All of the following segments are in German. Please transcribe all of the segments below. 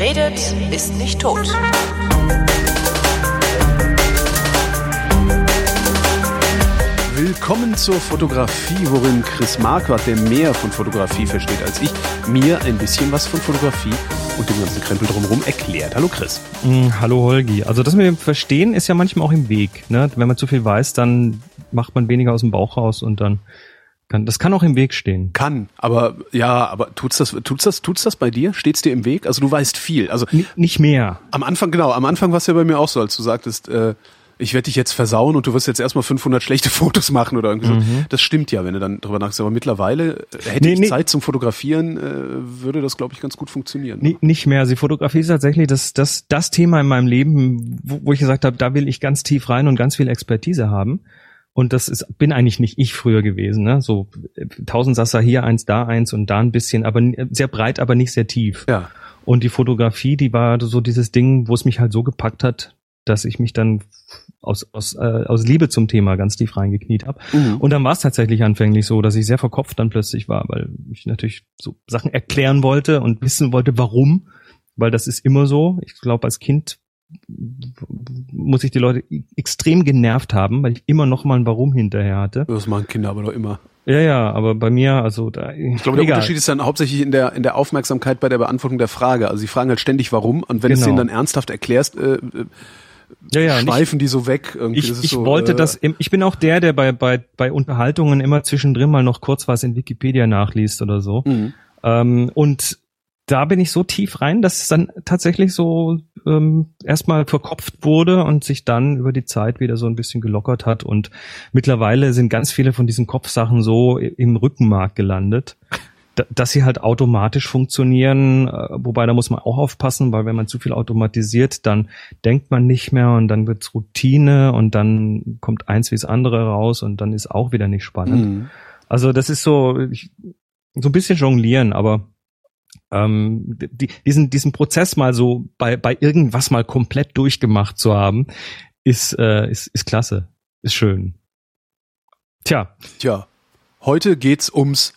Wer redet, ist nicht tot. Willkommen zur Fotografie, worin Chris Marquardt, der mehr von Fotografie versteht als ich, mir ein bisschen was von Fotografie und dem ganzen Krempel drumherum erklärt. Hallo Chris. Mm, hallo Holgi. Also das mit dem Verstehen ist ja manchmal auch im Weg. Ne? Wenn man zu viel weiß, dann macht man weniger aus dem Bauch raus und dann kann, das kann auch im Weg stehen. Kann, aber ja, aber tut's das, tut's das, tut's das bei dir? Steht's dir im Weg? Also du weißt viel. Also N nicht mehr. Am Anfang, genau, am Anfang war es ja bei mir auch so, als du sagtest, äh, ich werde dich jetzt versauen und du wirst jetzt erstmal 500 schlechte Fotos machen oder irgendwie mhm. so. Das stimmt ja, wenn du dann drüber nachdenkst. Aber mittlerweile äh, hätte nee, ich nee. Zeit zum Fotografieren, äh, würde das, glaube ich, ganz gut funktionieren. Nee, nicht mehr. Also die Fotografie ist tatsächlich das, das, das Thema in meinem Leben, wo, wo ich gesagt habe, da will ich ganz tief rein und ganz viel Expertise haben. Und das ist, bin eigentlich nicht ich früher gewesen, ne? So äh, tausend Sasser hier eins, da eins und da ein bisschen, aber sehr breit, aber nicht sehr tief. Ja. Und die Fotografie, die war so dieses Ding, wo es mich halt so gepackt hat, dass ich mich dann aus, aus, äh, aus Liebe zum Thema ganz tief reingekniet habe. Mhm. Und dann war es tatsächlich anfänglich so, dass ich sehr verkopft dann plötzlich war, weil ich natürlich so Sachen erklären wollte und wissen wollte, warum. Weil das ist immer so. Ich glaube, als Kind muss ich die Leute extrem genervt haben, weil ich immer noch mal ein Warum hinterher hatte. Das machen Kinder aber doch immer. Ja, ja, aber bei mir, also da. Ich glaube, der egal. Unterschied ist dann hauptsächlich in der in der Aufmerksamkeit bei der Beantwortung der Frage. Also sie fragen halt ständig Warum und wenn genau. du es denen dann ernsthaft erklärst, äh, äh ja, ja, schweifen nicht, die so weg. Irgendwie. Ich, ich so, wollte äh, das, ich bin auch der, der bei, bei, bei Unterhaltungen immer zwischendrin mal noch kurz was in Wikipedia nachliest oder so. Mhm. Ähm, und da bin ich so tief rein, dass es dann tatsächlich so ähm, erstmal verkopft wurde und sich dann über die Zeit wieder so ein bisschen gelockert hat. Und mittlerweile sind ganz viele von diesen Kopfsachen so im Rückenmark gelandet dass sie halt automatisch funktionieren, äh, wobei da muss man auch aufpassen, weil wenn man zu viel automatisiert, dann denkt man nicht mehr und dann wird's Routine und dann kommt eins wie das andere raus und dann ist auch wieder nicht spannend. Mhm. Also das ist so ich, so ein bisschen jonglieren, aber ähm, die, diesen diesen Prozess mal so bei bei irgendwas mal komplett durchgemacht zu haben, ist äh, ist ist klasse, ist schön. Tja. Tja. Heute geht's ums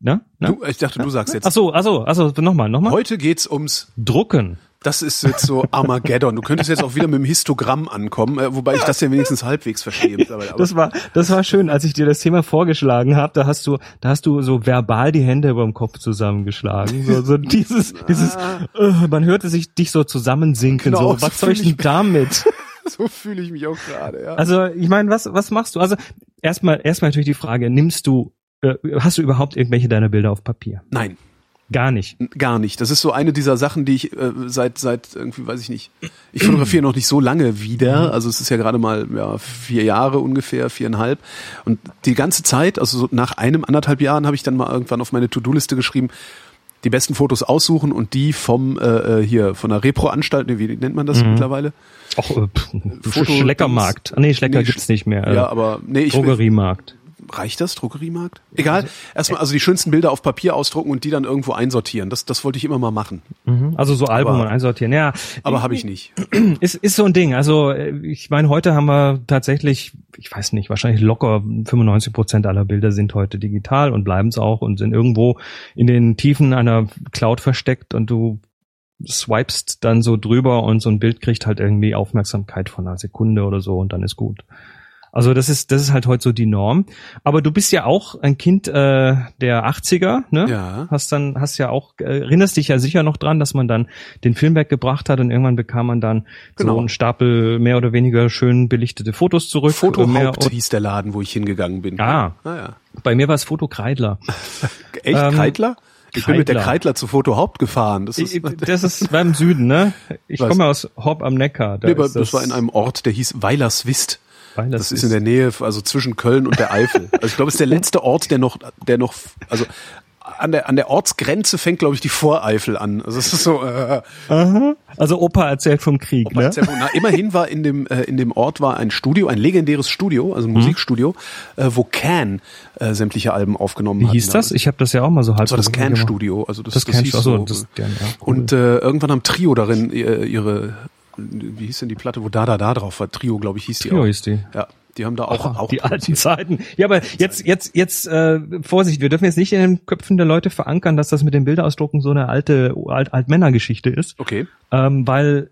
Ne? ne? Du, ich dachte, du sagst jetzt. Ach so, ach so, also nochmal, nochmal. Heute geht's ums Drucken. Das ist jetzt so Armageddon. Du könntest jetzt auch wieder mit dem Histogramm ankommen, äh, wobei ich das ja wenigstens halbwegs verstehe. Das war, das war schön, als ich dir das Thema vorgeschlagen habe. Da hast du, da hast du so verbal die Hände über dem Kopf zusammengeschlagen. So, so dieses, dieses, uh, man hörte sich dich so zusammensinken. Genau, so, was soll ich denn damit? so fühle ich mich auch gerade. Ja. Also ich meine, was, was machst du? Also erstmal, erstmal natürlich die Frage: Nimmst du hast du überhaupt irgendwelche deiner Bilder auf Papier? Nein. Gar nicht. Gar nicht. Das ist so eine dieser Sachen, die ich äh, seit seit irgendwie weiß ich nicht. Ich fotografiere noch nicht so lange wieder. Mhm. Also es ist ja gerade mal ja, vier Jahre ungefähr, viereinhalb. Und die ganze Zeit, also so nach einem anderthalb Jahren, habe ich dann mal irgendwann auf meine To-Do-Liste geschrieben, die besten Fotos aussuchen und die vom äh, äh hier von der Repro-Anstalt, wie nennt man das mhm. mittlerweile? Auch äh, Foto Schleckermarkt. Ah, nee, Schlecker nee, gibt's nicht mehr. Äh, ja, aber nee, ich Drogeriemarkt reicht das, Druckeriemarkt? Egal. Erstmal also die schönsten Bilder auf Papier ausdrucken und die dann irgendwo einsortieren. Das, das wollte ich immer mal machen. Mhm. Also so Albume aber, einsortieren, ja. Aber habe ich nicht. Ist, ist so ein Ding. Also ich meine, heute haben wir tatsächlich, ich weiß nicht, wahrscheinlich locker 95 Prozent aller Bilder sind heute digital und bleiben es auch und sind irgendwo in den Tiefen einer Cloud versteckt und du swipest dann so drüber und so ein Bild kriegt halt irgendwie Aufmerksamkeit von einer Sekunde oder so und dann ist gut. Also das ist das ist halt heute so die Norm. Aber du bist ja auch ein Kind äh, der 80er, ne? Ja. Hast dann hast ja auch äh, erinnerst dich ja sicher noch dran, dass man dann den Film weggebracht hat und irgendwann bekam man dann genau. so einen Stapel mehr oder weniger schön belichtete Fotos zurück. Fotohaupt hieß der Laden, wo ich hingegangen bin. Ah. ah ja. Bei mir war es Foto Kreidler. Echt ähm, Kreidler? Ich Kreidler. bin mit der Kreidler zu Foto Haupt gefahren. Das ist, das ist beim Süden, ne? Ich komme aus Hopp am Neckar. Da nee, das, das war in einem Ort, der hieß Weilerswist. Weil das, das ist in der Nähe, also zwischen Köln und der Eifel. Also ich glaube, es ist der letzte Ort, der noch, der noch, also an der, an der Ortsgrenze fängt, glaube ich, die Voreifel an. Also es ist so. Äh, Aha. Also Opa erzählt vom Krieg. Opa ne? erzählt vom, na, immerhin war in dem äh, in dem Ort war ein Studio, ein legendäres Studio, also ein mhm. Musikstudio, äh, wo Can äh, sämtliche Alben aufgenommen hat. Wie hieß das? Ich habe das ja auch mal so halb. Das war das Can Studio. Also das, das, das Can hieß so. Das, ja, cool. Und äh, irgendwann haben Trio darin äh, ihre wie hieß denn die Platte, wo da da da drauf war? Trio, glaube ich, hieß Trio die auch. hieß die. Ja, Die haben da auch, Ach, auch die alten Zeiten. Ja, aber jetzt, jetzt, jetzt, äh, Vorsicht, wir dürfen jetzt nicht in den Köpfen der Leute verankern, dass das mit dem Bilderausdrucken so eine alte alt, Altmännergeschichte ist. Okay. Ähm, weil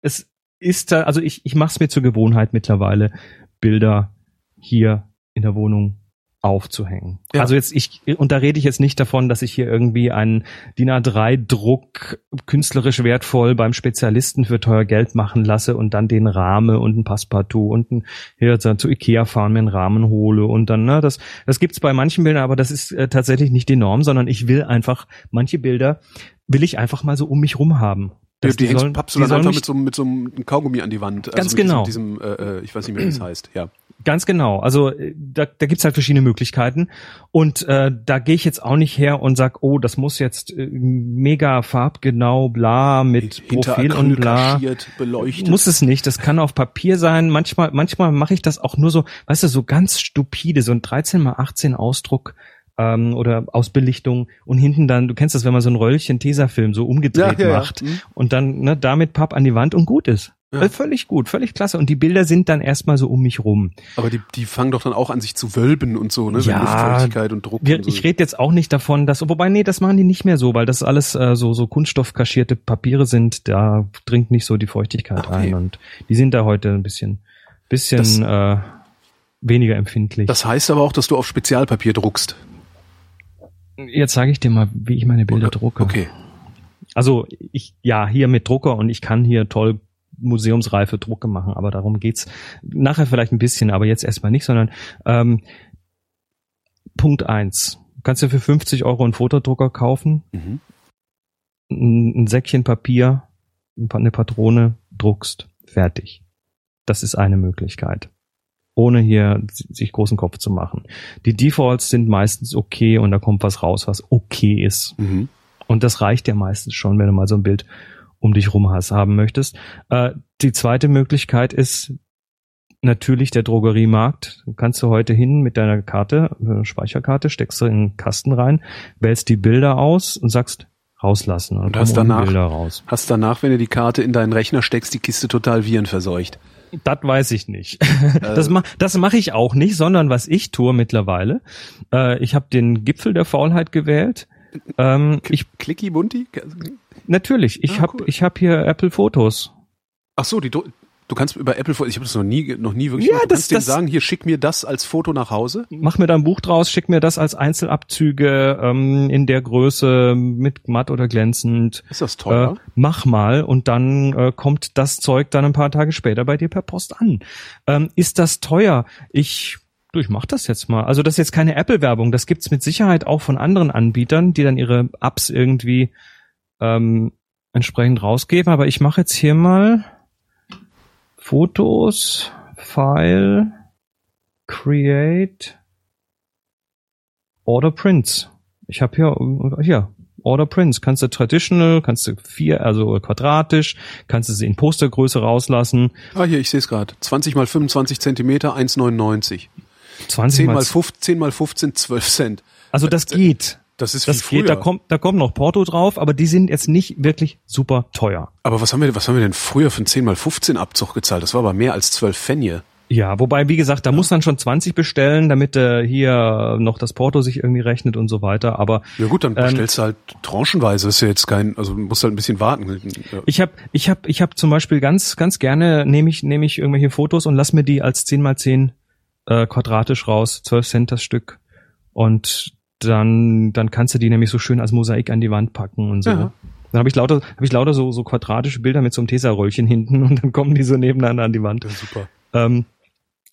es ist da, also ich, ich mache es mir zur Gewohnheit mittlerweile, Bilder hier in der Wohnung aufzuhängen. Ja. Also jetzt ich und da rede ich jetzt nicht davon, dass ich hier irgendwie einen DIN A3 Druck künstlerisch wertvoll beim Spezialisten für teuer Geld machen lasse und dann den Rahmen und ein Passepartout und ein, hier zu Ikea fahren mir einen Rahmen hole und dann ne das das gibt's bei manchen Bildern, aber das ist äh, tatsächlich nicht die Norm, sondern ich will einfach manche Bilder will ich einfach mal so um mich rum haben. Die, Dass die, hängst, sollen- pappst du die dann einfach mit so, einem- mit so einem Kaugummi an die Wand. Ganz mit genau. Diesem, diesem äh, äh, ich weiß nicht mehr, wie es heißt. Ja. Ganz genau. Also äh, da, da gibt's halt verschiedene Möglichkeiten. Und äh, da gehe ich jetzt auch nicht her und sag, oh, das muss jetzt äh, mega farbgenau, bla, mit Hinter Profil Acryl und bla. beleuchtet. Muss es nicht. Das kann auf Papier sein. Manchmal, manchmal mache ich das auch nur so, weißt du, so ganz stupide, so ein 13 mal 18 Ausdruck ähm, oder aus Belichtung und hinten dann, du kennst das, wenn man so ein Röllchen Tesafilm so umgedreht Ja, ja, ja. macht Mhm. und dann ne, damit Papp an die Wand und gut ist. Ja. Äh, Völlig gut, völlig klasse. Und die Bilder sind dann erstmal so um mich rum. Aber die, die fangen doch dann auch an, sich zu wölben und so, ne? Ja, Wenn Luftfeuchtigkeit und Druck Wir, und so. ich rede jetzt auch nicht davon, dass, wobei, nee, das machen die nicht mehr so, weil das alles äh, so, so kunststoffkaschierte Papiere sind, da dringt nicht so die Feuchtigkeit okay. ein und die sind da heute ein bisschen, bisschen Das- äh, weniger empfindlich. Das heißt aber auch, dass du auf Spezialpapier druckst. Jetzt sage ich dir mal, wie ich meine Bilder drucke. Okay. Also ich, ja, hier mit Drucker und ich kann hier toll museumsreife Drucke machen, aber darum geht's nachher vielleicht ein bisschen, aber jetzt erstmal nicht, sondern ähm, Punkt eins: Kannst du für 50 Euro einen Fotodrucker kaufen, Mhm. ein, ein Säckchen Papier, ein Pa- eine Patrone, druckst, fertig. Das ist eine Möglichkeit. Ohne hier si- sich großen Kopf zu machen. Die Defaults sind meistens okay und da kommt was raus, was okay ist. Mhm. Und das reicht ja meistens schon, wenn du mal so ein Bild um dich rum hast, haben möchtest. Äh, die zweite Möglichkeit ist natürlich der Drogeriemarkt. Du kannst du heute hin mit deiner Karte, äh, Speicherkarte, steckst du in einen Kasten rein, wählst die Bilder aus und sagst rauslassen. Und, Und hast danach- Bilder raus. Hast danach, wenn du die Karte in deinen Rechner steckst, die Kiste total virenverseucht. Das weiß ich nicht. Das, ma das mache ich auch nicht, sondern was ich tue mittlerweile, äh, ich habe den Gipfel der Faulheit gewählt. Ähm, ich Clicky Bunti? Natürlich, ich Ah, habe cool. ich habe hier Apple Fotos. Ach so, die Dro- du kannst über Apple Fotos, ich habe das noch nie noch nie wirklich Ja, gemacht. Du das- kannst denen das- sagen, hier schick mir das als Foto nach Hause. mach mir da ein Buch draus, schick mir das als Einzelabzüge ähm, in der Größe mit matt oder glänzend. Ist das Äh, teuer? mach mal und dann äh, kommt das Zeug dann ein paar Tage später bei dir per Post an. Ähm, ist das teuer? Ich du, ich mach das jetzt mal. Also das ist jetzt keine Apple-Werbung. Das gibt's mit Sicherheit auch von anderen Anbietern, die dann ihre Apps irgendwie ähm, entsprechend rausgeben. Aber ich mache jetzt hier mal Fotos, File, Create, Order Prints. Ich habe hier, äh, hier, Order Prints. Kannst du traditional, kannst du vier, also quadratisch, kannst du sie in Postergröße rauslassen. Ah, hier, ich sehe es gerade. 20 mal 25 Zentimeter, 1,99. 20 10 mal, mal 15, 10 mal 15, 12 Cent. also das geht. Das ist Das wie früher. geht, da kommt, da kommt noch Porto drauf, aber die sind jetzt nicht wirklich super teuer. aber was haben wir, was haben wir denn früher für einen 10 mal 15 Abzug gezahlt? Das war aber mehr als 12 Pfennige. Ja, wobei, wie gesagt, da muss dann schon 20 bestellen, damit äh, hier noch das Porto sich irgendwie rechnet und so weiter. Aber Ja gut, dann Ähm, bestellst du halt tranchenweise. Ist ja jetzt kein, also musst halt ein bisschen warten. Ja. Ich habe ich hab, ich hab zum Beispiel ganz, ganz gerne nehme ich, nehme ich irgendwelche Fotos und lass mir die als 10 mal 10 äh, quadratisch raus, 12 Cent das Stück. Und dann, dann kannst du die nämlich so schön als Mosaik an die Wand packen und so. Ja. Dann habe ich lauter, habe ich lauter so, so quadratische Bilder mit so einem Tesa-Röllchen hinten und dann kommen die so nebeneinander an die Wand. Ja, super. Ähm,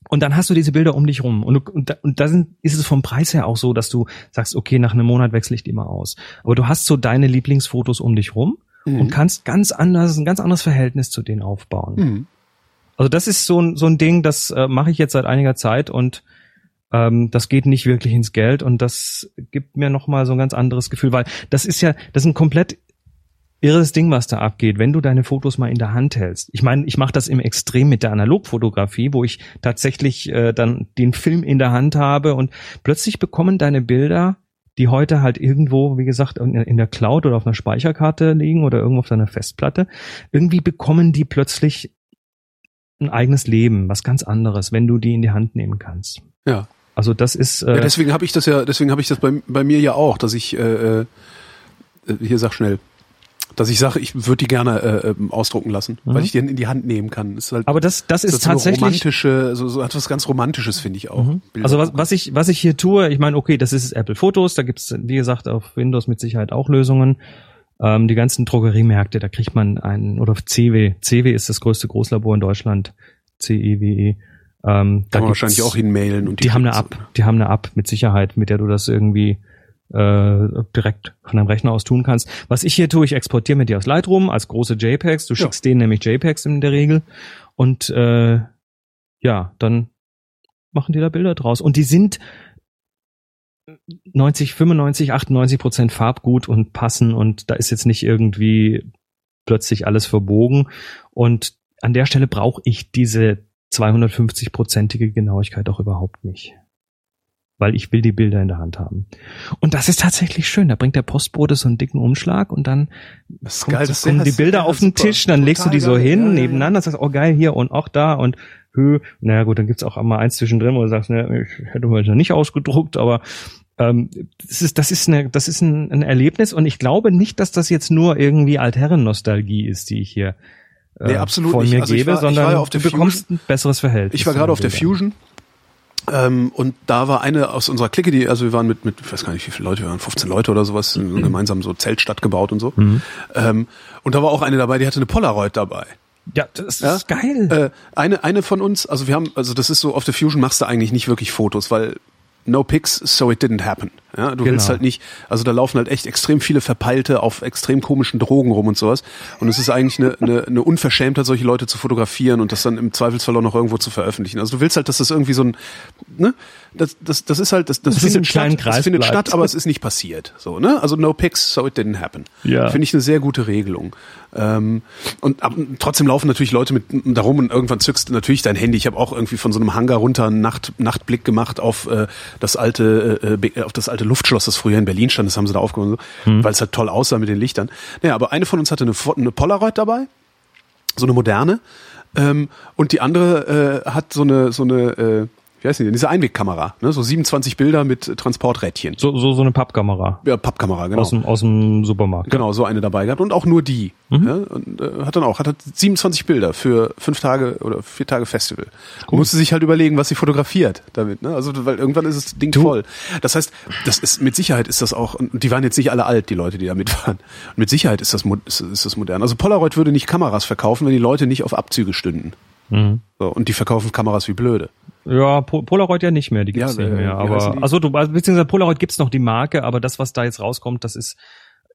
und dann hast du diese Bilder um dich rum. Und, du, und, da, und da sind, ist es vom Preis her auch so, dass du sagst, okay, nach einem Monat wechsle ich die mal aus. Aber du hast so deine Lieblingsfotos um dich rum Mhm. und kannst ganz anders, ein ganz anderes Verhältnis zu denen aufbauen. Mhm. Also das ist so ein, so ein Ding, das äh, mache ich jetzt seit einiger Zeit und ähm, das geht nicht wirklich ins Geld und das gibt mir nochmal so ein ganz anderes Gefühl, weil das ist ja, das ist ein komplett irres Ding, was da abgeht, wenn du deine Fotos mal in der Hand hältst. Ich meine, ich mache das im Extrem mit der Analogfotografie, wo ich tatsächlich äh, dann den Film in der Hand habe und plötzlich bekommen deine Bilder, die heute halt irgendwo, wie gesagt, in in der Cloud oder auf einer Speicherkarte liegen oder irgendwo auf deiner Festplatte, irgendwie bekommen die plötzlich ein eigenes Leben, was ganz anderes, wenn du die in die Hand nehmen kannst. Ja. Also das ist. Äh, ja deswegen habe ich das ja, deswegen habe ich das bei, bei mir ja auch, dass ich äh, äh, hier sag schnell, dass ich sage, ich würde die gerne äh, ähm, ausdrucken lassen, mhm. weil ich die in die Hand nehmen kann. ist halt, Aber das, das ist, das tatsächlich so romantische, so, so etwas ganz Romantisches finde ich auch. Mhm. Also was, was ich was ich hier tue, ich meine, okay, das ist Apple Fotos, da gibt's wie gesagt auf Windows mit Sicherheit auch Lösungen. Ähm, die ganzen Drogeriemärkte, da kriegt man einen oder CW, CW ist das größte Großlabor in Deutschland, CEWE. Ähm, da Kann man wahrscheinlich auch hinmailen und die, die haben eine App, die haben eine App mit Sicherheit, mit der du das irgendwie äh, direkt von deinem Rechner aus tun kannst. Was ich hier tue, ich exportiere mir die aus Lightroom als große JPEGs. Du schickst ja. denen nämlich JPEGs in der Regel und äh, ja, dann machen die da Bilder draus. Und die sind 90, 95, 98 Prozent farbgut und passen und da ist jetzt nicht irgendwie plötzlich alles verbogen. Und an der Stelle brauche ich diese 250-prozentige Genauigkeit auch überhaupt nicht weil ich will die Bilder in der Hand haben. Und das ist tatsächlich schön. Da bringt der Postbote so einen dicken Umschlag und dann das kommt, geil, das kommen die Bilder auf den Tisch, dann legst du die so hin, ja, nebeneinander, ja. sagst, oh geil, hier und auch da und hö. Naja gut, dann gibt's auch einmal eins zwischendrin, wo du sagst, ne, ich hätte heute noch nicht ausgedruckt, aber ähm, das ist, das ist, eine, das ist ein, ein Erlebnis und ich glaube nicht, dass das jetzt nur irgendwie Altherren-Nostalgie ist, die ich hier nee, absolut von nicht. mir also gebe, war, sondern ja du bekommst ein besseres Verhältnis. Ich war gerade auf der Fusion ähm, und da war eine aus unserer Clique, die, also wir waren mit, mit, ich weiß gar nicht, wie viele Leute, wir waren 15 Leute oder sowas, mhm. gemeinsam so Zeltstadt gebaut und so. Mhm. Ähm, und da war auch eine dabei, die hatte eine Polaroid dabei. Ja, das ist ja? geil. Äh, eine, eine von uns, also wir haben, also das ist so, auf der Fusion machst du eigentlich nicht wirklich Fotos, weil no pics, so it didn't happen. Ja, du genau. willst halt nicht, also da laufen halt echt extrem viele Verpeilte auf extrem komischen Drogen rum und sowas. Und es ist eigentlich eine, eine, eine Unverschämtheit, solche Leute zu fotografieren und das dann im Zweifelsfall auch noch irgendwo zu veröffentlichen. Also du willst halt, dass das irgendwie so ein, ne, das, das, das ist halt, das, das, das findet, statt, Kreis das findet statt, aber es ist nicht passiert. So, ne? Also no pics, so it didn't happen. Ja. Finde ich eine sehr gute Regelung. Ähm, und ab, trotzdem laufen natürlich Leute mit darum und irgendwann zückst natürlich dein Handy. Ich habe auch irgendwie von so einem Hangar runter einen Nacht, Nachtblick gemacht auf äh, das alte, äh, auf das alte Luftschloss, das früher in Berlin stand. Das haben sie da aufgenommen, mhm. weil es halt toll aussah mit den Lichtern. Naja, aber eine von uns hatte eine, eine Polaroid dabei, so eine moderne. Ähm, und die andere äh, hat so eine so eine äh, wie heißt die, diese Einwegkamera, ne? so 27 Bilder mit Transporträdchen. So, so, so eine Pappkamera. Ja, Pappkamera, genau. Aus dem, aus dem Supermarkt. Genau, so eine dabei gehabt und auch nur die. Mhm. Ja? Und äh, hat dann auch, hat, hat 27 Bilder für fünf Tage oder vier Tage Festival. Cool. Musste sich halt überlegen, was sie fotografiert damit, ne? Also, weil irgendwann ist das Ding du. voll. Das heißt, das ist, mit Sicherheit ist das auch, und die waren jetzt nicht alle alt, die Leute, die da mitfahren. Und mit Sicherheit ist das, ist, ist das modern. Also Polaroid würde nicht Kameras verkaufen, wenn die Leute nicht auf Abzüge stünden. Mhm. So, und die verkaufen Kameras wie blöde. Ja, Polaroid ja nicht mehr, die gibt's ja, nicht mehr. Aber also du, also, beziehungsweise Polaroid gibt's noch die Marke, aber das, was da jetzt rauskommt, das ist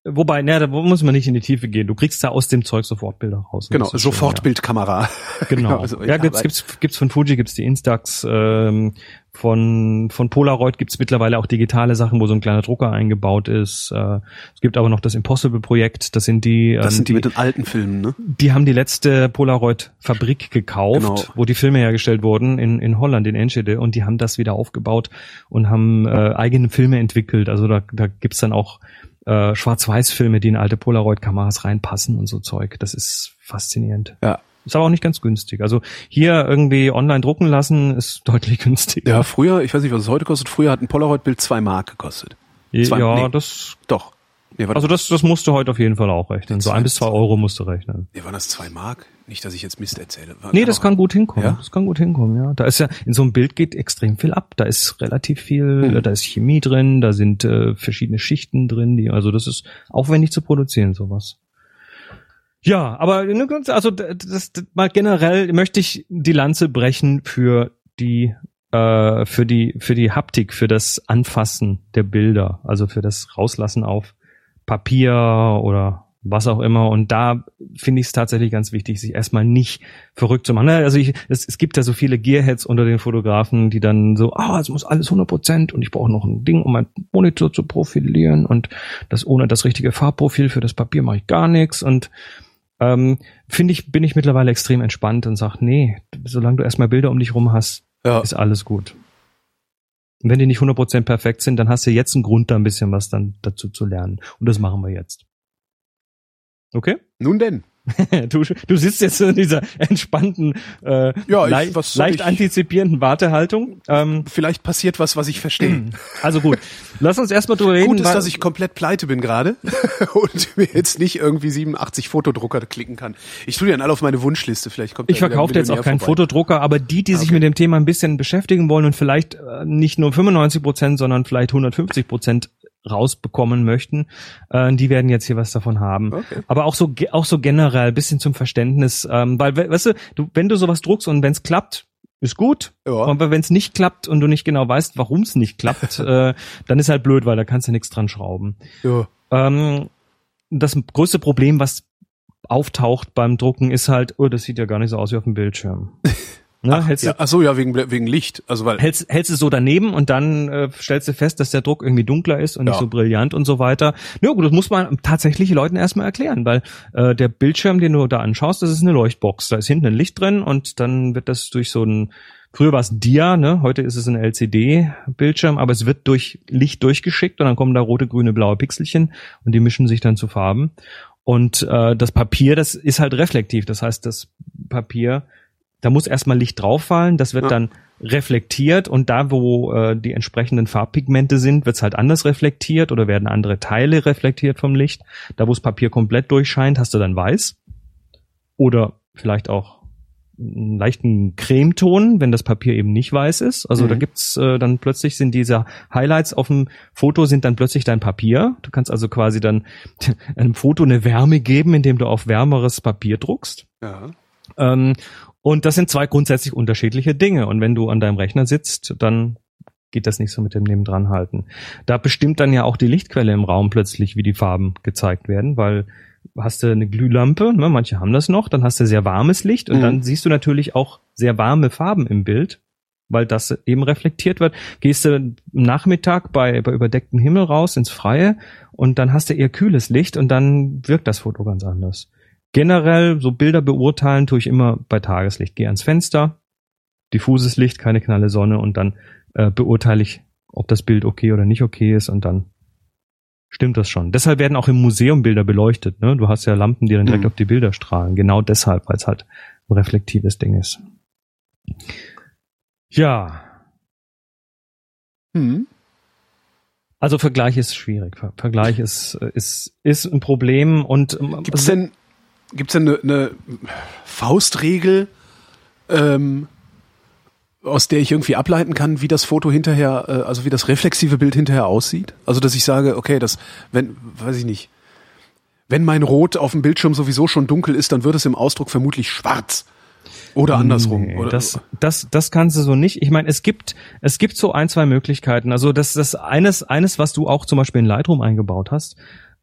Wobei, ne, da muss man nicht in die Tiefe gehen. Du kriegst da aus dem Zeug Sofortbilder raus. Genau, Sofortbildkamera. Genau. genau also, ja, gibt's, gibt's, gibt's von Fuji, gibt's die Instax, ähm, von, von Polaroid gibt's mittlerweile auch digitale Sachen, wo so ein kleiner Drucker eingebaut ist. Äh, es gibt aber noch das Impossible-Projekt, das sind die. Ähm, das sind die, die, mit den alten Filmen, ne? Die haben die letzte Polaroid-Fabrik gekauft, genau. wo die Filme hergestellt wurden in, in Holland, in Enschede, und die haben das wieder aufgebaut und haben äh, eigene Filme entwickelt. Also da, da gibt's dann auch äh, Schwarz-Weiß-Filme, die in alte Polaroid-Kameras reinpassen und so Zeug. Das ist faszinierend. Ja. Ist aber auch nicht ganz günstig. Also hier irgendwie online drucken lassen ist deutlich günstiger. Ja, früher, ich weiß nicht, was es heute kostet, früher hat ein Polaroid-Bild zwei Mark gekostet. Zwei, ja, nee, das. Doch. Nee, also das, das musst du heute auf jeden Fall auch rechnen. So ein bis zwei Euro musst du rechnen. Nee, waren das zwei Mark? Nicht, dass ich jetzt Mist erzähle. War, nee, das kann gut hinkommen. Ja? Das kann gut hinkommen, ja. Da ist ja, in so einem Bild geht extrem viel ab. Da ist relativ viel, hm. da ist Chemie drin, da sind äh, verschiedene Schichten drin, die, also das ist aufwendig zu produzieren, sowas. Ja, aber ne, also das, das, mal generell möchte ich die Lanze brechen für die äh, für die für die Haptik, für das Anfassen der Bilder, also für das Rauslassen auf Papier oder was auch immer. Und da finde ich es tatsächlich ganz wichtig, sich erstmal nicht verrückt zu machen. Also ich, es, es gibt ja so viele Gearheads unter den Fotografen, die dann so, ah, es muss alles 100 Prozent und ich brauche noch ein Ding, um mein Monitor zu profilieren und das ohne das richtige Farbprofil für das Papier mache ich gar nichts und ähm, finde ich, bin ich mittlerweile extrem entspannt und sage, nee, solange du erstmal Bilder um dich rum hast, ja. ist alles gut. Wenn die nicht 100% perfekt sind, dann hast du jetzt einen Grund, da ein bisschen was dann dazu zu lernen. Und das machen wir jetzt. Okay? Nun denn. du, du sitzt jetzt in dieser entspannten, äh, Ja, ich- lei- was leicht ich- antizipierenden Wartehaltung. Ähm, Vielleicht passiert was, was ich verstehe. also gut, lass uns erstmal drüber reden. Gut ist, dass ich komplett pleite bin gerade und mir jetzt nicht irgendwie 87 Fotodrucker klicken kann. Ich tue die dann alle auf meine Wunschliste. Vielleicht kommt Ich verkaufe jetzt auch keinen vorbei. Fotodrucker, aber die, die sich mit dem Thema ein bisschen beschäftigen wollen und vielleicht äh, nicht nur 95 Prozent, sondern vielleicht 150 Prozent rausbekommen möchten, äh, die werden jetzt hier was davon haben. Okay. Aber auch so auch so generell bisschen zum Verständnis, ähm, weil we- weißt du, du wenn du sowas druckst und wenn es klappt, ist gut. Ja. Aber wenn es nicht klappt und du nicht genau weißt, warum es nicht klappt, äh, dann ist halt blöd, weil da kannst du nichts dran schrauben. Ja. Ähm, das größte Problem, was auftaucht beim Drucken, ist halt, oh, das sieht ja gar nicht so aus wie auf dem Bildschirm. Ne, hältst, Ja, ach so, ja, wegen, wegen Licht. Also weil hältst, hältst du so daneben und dann äh, stellst du fest, dass der Druck irgendwie dunkler ist und nicht Ja. so brillant und so weiter. Ja gut, das muss man tatsächlich Leuten erstmal erklären, weil äh, der Bildschirm, den du da anschaust, das ist eine Leuchtbox. Da ist hinten ein Licht drin und dann wird das durch so ein Früher war es Dia, ne? heute ist es ein LCD-Bildschirm, aber es wird durch Licht durchgeschickt und dann kommen da rote, grüne, blaue Pixelchen und die mischen sich dann zu Farben. Und äh, das Papier, das ist halt reflektiv. Das heißt, das Papier, da muss erstmal Licht drauffallen, das wird Ja. dann reflektiert und da, wo äh, die entsprechenden Farbpigmente sind, wird es halt anders reflektiert oder werden andere Teile reflektiert vom Licht. Da, wo das Papier komplett durchscheint, hast du dann weiß oder vielleicht auch einen leichten Cremeton, wenn das Papier eben nicht weiß ist. Also Mhm. da gibt's äh, dann plötzlich sind diese Highlights auf dem Foto sind dann plötzlich dein Papier. Du kannst also quasi dann einem Foto eine Wärme geben, indem du auf wärmeres Papier druckst. ja. Ähm, und das sind zwei grundsätzlich unterschiedliche Dinge. Und wenn du an deinem Rechner sitzt, dann geht das nicht so mit dem Nebendran halten. Da bestimmt dann ja auch die Lichtquelle im Raum plötzlich, wie die Farben gezeigt werden, weil hast du eine Glühlampe, ne, manche haben das noch, dann hast du sehr warmes Licht und Mhm. dann siehst du natürlich auch sehr warme Farben im Bild, weil das eben reflektiert wird. Gehst du am Nachmittag bei, bei überdecktem Himmel raus ins Freie und dann hast du eher kühles Licht und dann wirkt das Foto ganz anders. Generell, so Bilder beurteilen tue ich immer bei Tageslicht. Geh ans Fenster, diffuses Licht, keine knalle Sonne und dann äh, beurteile ich, ob das Bild okay oder nicht okay ist und dann stimmt das schon. Deshalb werden auch im Museum Bilder beleuchtet. Ne? Du hast ja Lampen, die dann direkt Mhm. auf die Bilder strahlen. Genau deshalb, weil es halt ein reflektives Ding ist. Ja, Hm. also Vergleich ist schwierig. Ver Vergleich ist, äh, ist, ist ein Problem und ähm, Gibt's denn, gibt's denn eine, eine Faustregel, ähm, aus der ich irgendwie ableiten kann, wie das Foto hinterher, äh, also wie das reflexive Bild hinterher aussieht? Also, dass ich sage, okay, das, wenn, weiß ich nicht, wenn mein Rot auf dem Bildschirm sowieso schon dunkel ist, dann wird es im Ausdruck vermutlich schwarz. Oder andersrum. Nee, oder, das, das, das kannst du so nicht. Ich meine, es gibt, es gibt so ein, zwei Möglichkeiten. Also das, das eines, eines, was du auch zum Beispiel in Lightroom eingebaut hast,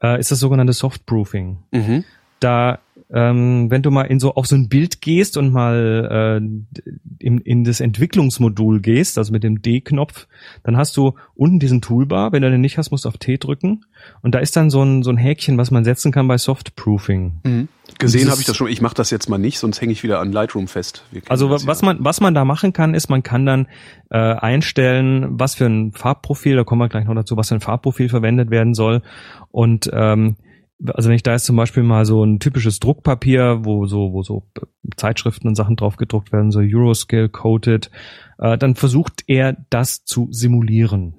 äh, ist das sogenannte Softproofing. mhm. Da, ähm, wenn du mal in so auf so ein Bild gehst und mal äh, in, in das Entwicklungsmodul gehst, also mit dem D-Knopf, dann hast du unten diesen Toolbar. Wenn du den nicht hast, musst du auf T drücken. Und da ist dann so ein, so ein Häkchen, was man setzen kann bei Softproofing. Mhm. Gesehen habe ich das schon. Ich mache das jetzt mal nicht, sonst hänge ich wieder an Lightroom fest. Also was ja. man was man da machen kann, ist, man kann dann äh, einstellen, was für ein Farbprofil, da kommen wir gleich noch dazu, was für ein Farbprofil verwendet werden soll. Und ähm, also wenn ich da jetzt zum Beispiel mal so ein typisches Druckpapier, wo so wo so Zeitschriften und Sachen drauf gedruckt werden, so Euroscale coated, äh, dann versucht er das zu simulieren.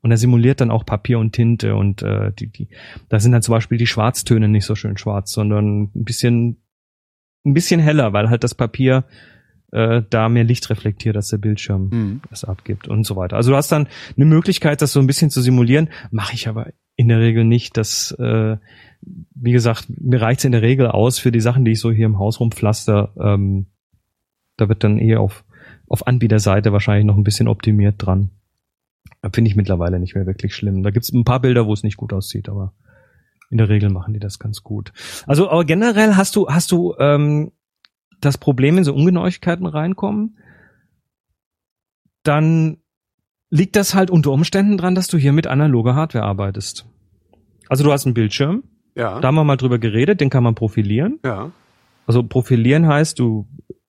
Und er simuliert dann auch Papier und Tinte und äh, die, die, da sind dann zum Beispiel die Schwarztöne nicht so schön schwarz, sondern ein bisschen, ein bisschen heller, weil halt das Papier äh, da mehr Licht reflektiert, als der Bildschirm Mhm. es abgibt und so weiter. Also du hast dann eine Möglichkeit, das so ein bisschen zu simulieren, mache ich aber in der Regel nicht. Das, äh, wie gesagt, mir reicht's in der Regel aus für die Sachen, die ich so hier im Haus rumpflaster. Ähm, da wird dann eher auf, auf Anbieterseite wahrscheinlich noch ein bisschen optimiert dran. Finde ich mittlerweile nicht mehr wirklich schlimm. Da gibt's ein paar Bilder, wo es nicht gut aussieht, aber in der Regel machen die das ganz gut. Also aber generell hast du, hast du ähm, das Problem, wenn so Ungenauigkeiten reinkommen, dann liegt das halt unter Umständen dran, dass du hier mit analoger Hardware arbeitest. Also du hast einen Bildschirm, Ja. da haben wir mal drüber geredet, den kann man profilieren. ja. Also profilieren heißt, du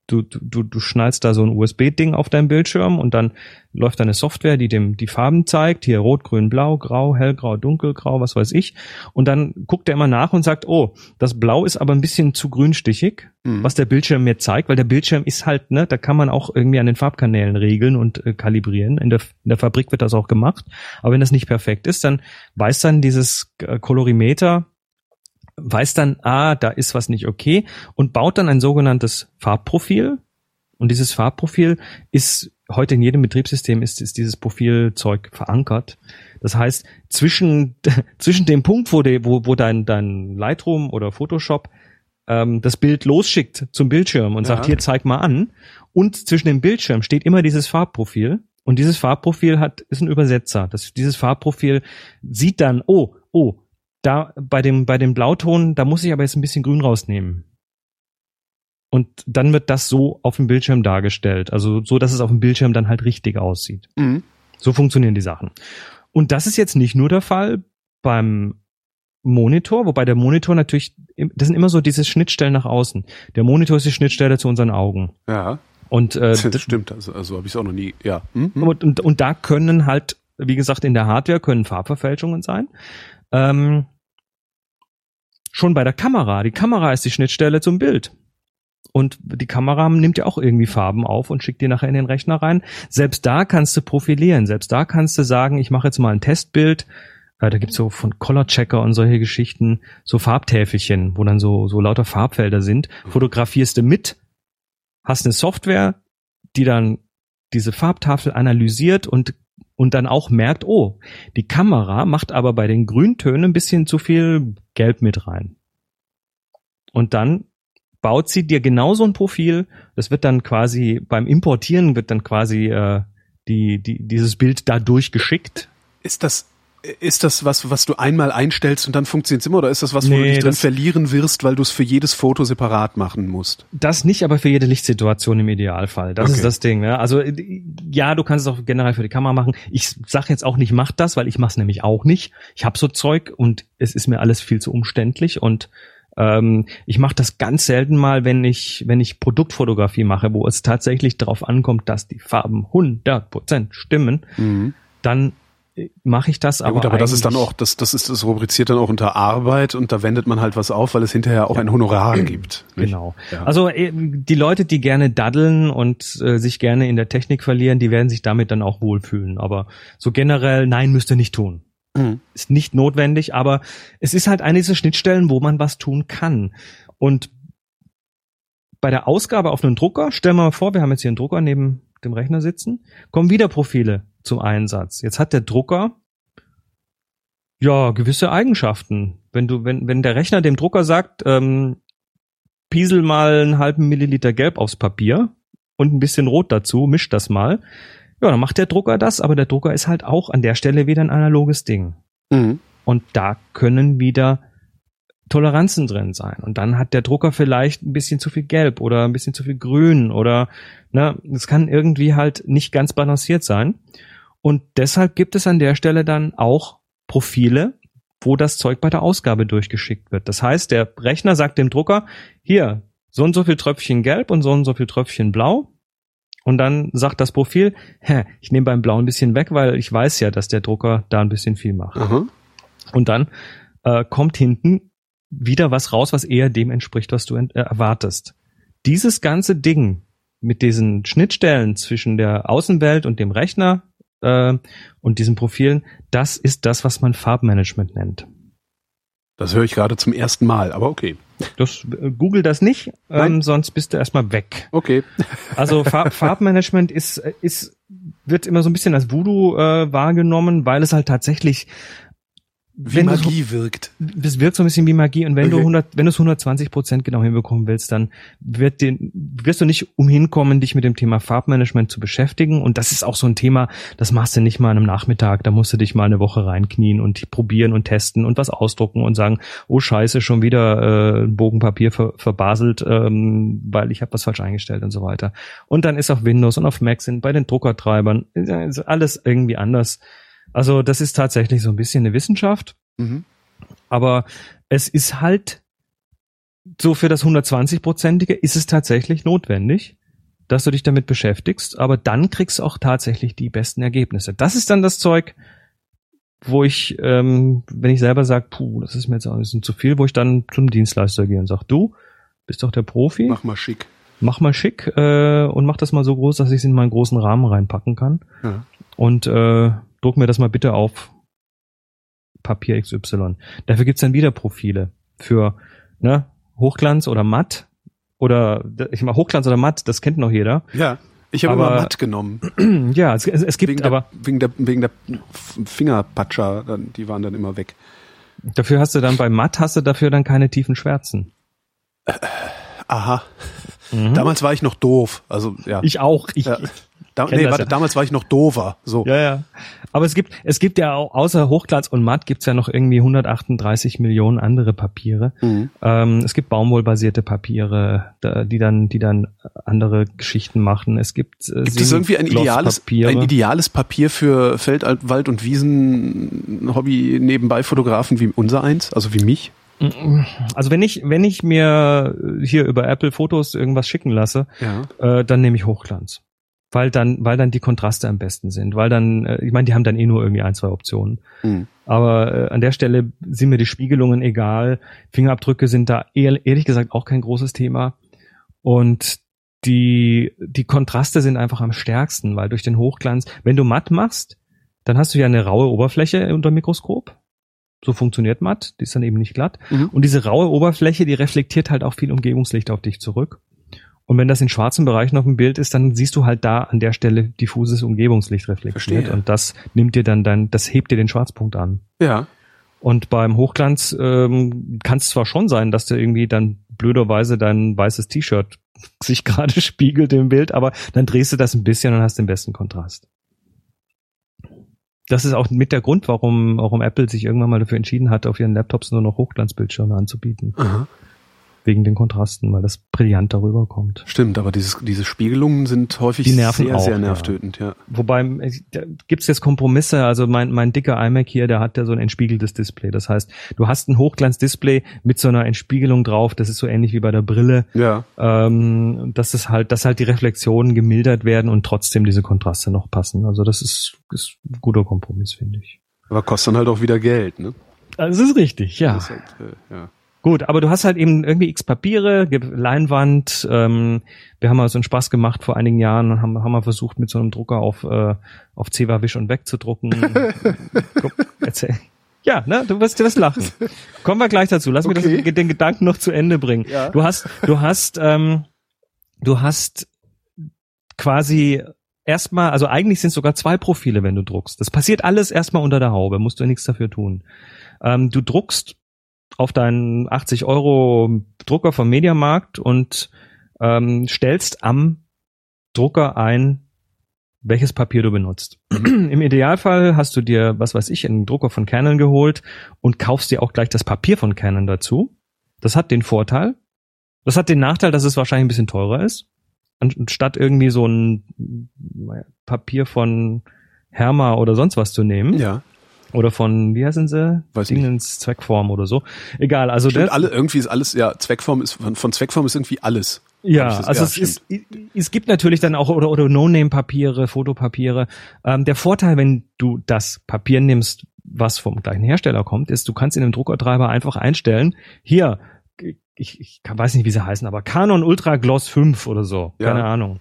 du, du, du schnallst da so ein USB-Ding auf deinem Bildschirm und dann läuft eine Software, die dem die Farben zeigt, hier rot, grün, blau, grau, hellgrau, dunkelgrau, was weiß ich. Und dann guckt er immer nach und sagt, oh, das Blau ist aber ein bisschen zu grünstichig, mhm. was der Bildschirm mir zeigt, weil der Bildschirm ist halt, ne, da kann man auch irgendwie an den Farbkanälen regeln und äh, kalibrieren. In der, in der Fabrik wird das auch gemacht. Aber wenn das nicht perfekt ist, dann weiß dann dieses äh, Kolorimeter, weiß dann, ah, da ist was nicht okay und baut dann ein sogenanntes Farbprofil. Und dieses Farbprofil ist heute in jedem Betriebssystem ist, ist dieses Profilzeug verankert. Das heißt, zwischen, zwischen dem Punkt, wo, de, wo, wo dein, dein Lightroom oder Photoshop ähm, das Bild losschickt zum Bildschirm und ja. sagt, hier zeig mal an, und zwischen dem Bildschirm steht immer dieses Farbprofil. Und dieses Farbprofil hat, ist ein Übersetzer. Das, dieses Farbprofil sieht dann, oh, oh, da bei dem, bei dem Blauton, da muss ich aber jetzt ein bisschen grün rausnehmen. Und dann wird das so auf dem Bildschirm dargestellt. Also so, dass es auf dem Bildschirm dann halt richtig aussieht. Mhm. So funktionieren die Sachen. Und das ist jetzt nicht nur der Fall beim Monitor, wobei der Monitor natürlich, das sind immer so diese Schnittstellen nach außen. Der Monitor ist die Schnittstelle zu unseren Augen. Ja. Und äh, das stimmt, also, also habe ich es auch noch nie, ja. Mhm. Und, und, und da können halt, wie gesagt, in der Hardware können Farbverfälschungen sein. Ähm, schon bei der Kamera. Die Kamera ist die Schnittstelle zum Bild. Und die Kamera nimmt ja auch irgendwie Farben auf und schickt die nachher in den Rechner rein. Selbst da kannst du profilieren. Selbst da kannst du sagen, ich mache jetzt mal ein Testbild. Äh, da gibt's so von Color Checker und solche Geschichten, so Farbtäfelchen, wo dann so, so lauter Farbfelder sind. Fotografierst du mit, hast eine Software, die dann diese Farbtafel analysiert und und dann auch merkt, oh, die Kamera macht aber bei den Grüntönen ein bisschen zu viel Gelb mit rein. Und dann baut sie dir genauso ein Profil. Das wird dann quasi beim Importieren wird dann quasi äh, die, die, dieses Bild da durchgeschickt. Ist das ist das was, was du einmal einstellst und dann funktioniert es immer oder ist das was, wo nee, du dich drin verlieren wirst, weil du es für jedes Foto separat machen musst? Das nicht, aber für jede Lichtsituation im Idealfall. Das okay. ist das Ding. Ne? Also ja, du kannst es auch generell für die Kamera machen. Ich sage jetzt auch nicht, mach das, weil ich mache es nämlich auch nicht. Ich habe so Zeug und es ist mir alles viel zu umständlich und ähm, ich mache das ganz selten mal, wenn ich, wenn ich Produktfotografie mache, wo es tatsächlich darauf ankommt, dass die Farben 100% stimmen. Mhm. Dann mache ich das. Ja, aber gut, aber das ist dann auch, das, das ist, das rubriziert dann auch unter Arbeit und da wendet man halt was auf, weil es hinterher auch ja. ein Honorar gibt. Nicht? Genau. Ja. Also äh, die Leute, die gerne daddeln und äh, sich gerne in der Technik verlieren, die werden sich damit dann auch wohlfühlen. Aber so generell, nein, müsst ihr nicht tun. Mhm. Ist nicht notwendig, aber es ist halt eine dieser Schnittstellen, wo man was tun kann. Und bei der Ausgabe auf einen Drucker, stellen wir mal vor, wir haben jetzt hier einen Drucker neben dem Rechner sitzen, kommen wieder Profile zum Einsatz. Jetzt hat der Drucker ja gewisse Eigenschaften. Wenn du, wenn, wenn der Rechner dem Drucker sagt, ähm, piesel mal einen halben Milliliter Gelb aufs Papier und ein bisschen Rot dazu, misch das mal. Ja, dann macht der Drucker das, aber der Drucker ist halt auch an der Stelle wieder ein analoges Ding. Mhm. Und da können wieder Toleranzen drin sein. Und dann hat der Drucker vielleicht ein bisschen zu viel Gelb oder ein bisschen zu viel Grün oder, ne, es kann irgendwie halt nicht ganz balanciert sein. Und deshalb gibt es an der Stelle dann auch Profile, wo das Zeug bei der Ausgabe durchgeschickt wird. Das heißt, der Rechner sagt dem Drucker, hier, so und so viel Tröpfchen gelb und so und so viel Tröpfchen blau. Und dann sagt das Profil, hä, ich nehme beim Blau ein bisschen weg, weil ich weiß ja, dass der Drucker da ein bisschen viel macht. Aha. Und dann äh, kommt hinten wieder was raus, was eher dem entspricht, was du äh, erwartest. Dieses ganze Ding mit diesen Schnittstellen zwischen der Außenwelt und dem Rechner, äh, und diesen Profilen, das ist das, was man Farbmanagement nennt. Das höre ich gerade zum ersten Mal, aber okay. Das, äh, Google das nicht, ähm, sonst bist du erstmal weg. Okay. Also Farb, Farbmanagement ist, ist, wird immer so ein bisschen als Voodoo äh, wahrgenommen, weil es halt tatsächlich wie wenn Magie du, wirkt. Das wirkt so ein bisschen wie Magie und wenn okay. du 100, wenn du es 120 Prozent genau hinbekommen willst, dann wird den, wirst du nicht umhinkommen, dich mit dem Thema Farbmanagement zu beschäftigen und das ist auch so ein Thema, das machst du nicht mal an einem Nachmittag, da musst du dich mal eine Woche reinknien und probieren und testen und was ausdrucken und sagen, oh Scheiße, schon wieder äh, Bogenpapier ver, verbaselt, ähm, weil ich habe was falsch eingestellt und so weiter. Und dann ist auf Windows und auf Mac sind bei den Druckertreibern ist alles irgendwie anders. Also das ist tatsächlich so ein bisschen eine Wissenschaft. Mhm. Aber es ist halt so für das 120-prozentige ist es tatsächlich notwendig, dass du dich damit beschäftigst, aber dann kriegst du auch tatsächlich die besten Ergebnisse. Das ist dann das Zeug, wo ich, ähm, wenn ich selber sage, puh, das ist mir jetzt auch ein bisschen zu viel, wo ich dann zum Dienstleister gehe und sage, du bist doch der Profi. Mach mal schick. Mach mal schick äh, und mach das mal so groß, dass ich es in meinen großen Rahmen reinpacken kann. Ja. Und äh, druck mir das mal bitte auf Papier XY. Dafür gibt's dann wieder Profile für ne, Hochglanz oder matt oder ich mal Hochglanz oder matt, das kennt noch jeder. Ja. Ich habe Aber- immer matt genommen. Ja, es, es, es gibt Wegen aber der, wegen der, wegen der Fingerpatscher, die waren dann immer weg. dafür hast du dann bei matt hast du dafür dann keine tiefen Schwärzen. Aha. Damals war ich noch doof. Also ja. Ich auch. Ich, ja. Da, nee, warte, ja. damals war ich noch dover. So. Ja, ja. Aber es gibt, es gibt ja auch, außer Hochglanz und Matt gibt's ja noch irgendwie 138 Millionen andere Papiere. Mhm. Ähm, es gibt baumwollbasierte Papiere, die dann, die dann andere Geschichten machen. Es gibt, äh, Gibt es irgendwie ein ideales, ein ideales Papier für Feld, Wald und Wiesen Hobby nebenbei Fotografen wie unser eins, also wie mich? Also wenn ich, wenn ich mir hier über Apple Fotos irgendwas schicken lasse, Ja. äh, dann nehme ich Hochglanz. Weil dann, weil dann die Kontraste am besten sind. Weil dann, äh, ich meine, die haben dann eh nur irgendwie ein, zwei Optionen. Mhm. Aber äh, an der Stelle sind mir die Spiegelungen egal. Fingerabdrücke sind da ehr, ehrlich gesagt auch kein großes Thema. Und die, die Kontraste sind einfach am stärksten, weil durch den Hochglanz, wenn du matt machst, dann hast du ja eine raue Oberfläche unter dem Mikroskop. So funktioniert matt, die ist dann eben nicht glatt. Mhm. Und diese raue Oberfläche, die reflektiert halt auch viel Umgebungslicht auf dich zurück. Und wenn das in schwarzen Bereichen auf dem Bild ist, dann siehst du halt da an der Stelle diffuses Umgebungslicht reflektiert. Verstehe. Und das nimmt dir dann dann, das hebt dir den Schwarzpunkt an. Ja. Und beim Hochglanz ähm, kann es zwar schon sein, dass du irgendwie dann blöderweise dein weißes T-Shirt sich gerade spiegelt im Bild, aber dann drehst du das ein bisschen und hast den besten Kontrast. Das ist auch mit der Grund, warum, warum Apple sich irgendwann mal dafür entschieden hat, auf ihren Laptops nur noch Hochglanzbildschirme anzubieten. Aha. Wegen den Kontrasten, weil das brillant darüber kommt. Stimmt, aber dieses, diese Spiegelungen sind häufig sehr, auch, sehr ja. nervtötend, ja. Wobei, äh, da gibt's jetzt Kompromisse. Also mein, mein dicker iMac hier, der hat ja so ein entspiegeltes Display. Das heißt, du hast ein Hochglanzdisplay mit so einer Entspiegelung drauf. Das ist so ähnlich wie bei der Brille. Ja. Ähm, dass es halt, dass halt die Reflexionen gemildert werden und trotzdem diese Kontraste noch passen. Also das ist, ist ein guter Kompromiss, finde ich. Aber kostet dann halt auch wieder Geld, ne? Das ist richtig, ja. Das ist halt, äh, ja. Gut, aber du hast halt eben irgendwie x Papiere, Leinwand. Ähm, wir haben mal so einen Spaß gemacht vor einigen Jahren und haben, haben mal versucht, mit so einem Drucker auf, äh, auf Zewa Wisch und Weg zu drucken. Guck, erzähl. Ja, ne, du wirst, du wirst lachen. Kommen wir gleich dazu. Lass Okay. mir das, den Gedanken noch zu Ende bringen. Ja. Du hast, du hast, ähm, du hast quasi erstmal, also eigentlich sind es sogar zwei Profile, wenn du druckst. Das passiert alles erstmal unter der Haube, musst du nichts dafür tun. Ähm, du druckst auf deinen 80 Euro Drucker vom Mediamarkt und ähm, stellst am Drucker ein, welches Papier du benutzt. Im Idealfall hast du dir, was weiß ich, einen Drucker von Canon geholt und kaufst dir auch gleich das Papier von Canon dazu. Das hat den Vorteil. Das hat den Nachteil, dass es wahrscheinlich ein bisschen teurer ist. Anstatt irgendwie so ein Papier von Herma oder sonst was zu nehmen. Ja. Oder von, wie heißen sie? Weiß nicht. Dingens Zweckform oder so. Egal, also Stimmt, der, alle, irgendwie ist alles, ja, Zweckform ist, von, von Zweckform ist irgendwie alles. ja, also ja, es, ist, es gibt natürlich dann auch oder, oder No-Name-Papiere, Fotopapiere. Ähm, der Vorteil, wenn du das Papier nimmst, was vom gleichen Hersteller kommt, ist, du kannst in dem Druckertreiber einfach einstellen, hier, ich, ich kann- weiß nicht, wie sie heißen, aber Canon Ultra Gloss 5 oder so, Ja. keine Ahnung.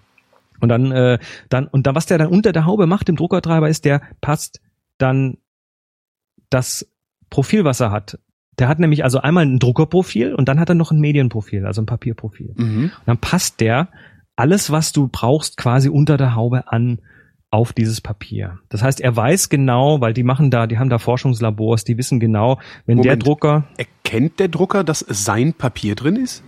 Und dann, äh, dann, und dann, was der dann unter der Haube macht im Druckertreiber, ist, der passt dann das Profil, was er hat. Der hat nämlich also einmal ein Druckerprofil und dann hat er noch ein Medienprofil, also ein Papierprofil. Mhm. Und dann passt der alles, was du brauchst, quasi unter der Haube an auf dieses Papier. Das heißt, er weiß genau, weil die machen da, die haben da Forschungslabors, die wissen genau, wenn der Moment. Drucker, Erkennt der Drucker, dass sein Papier drin ist?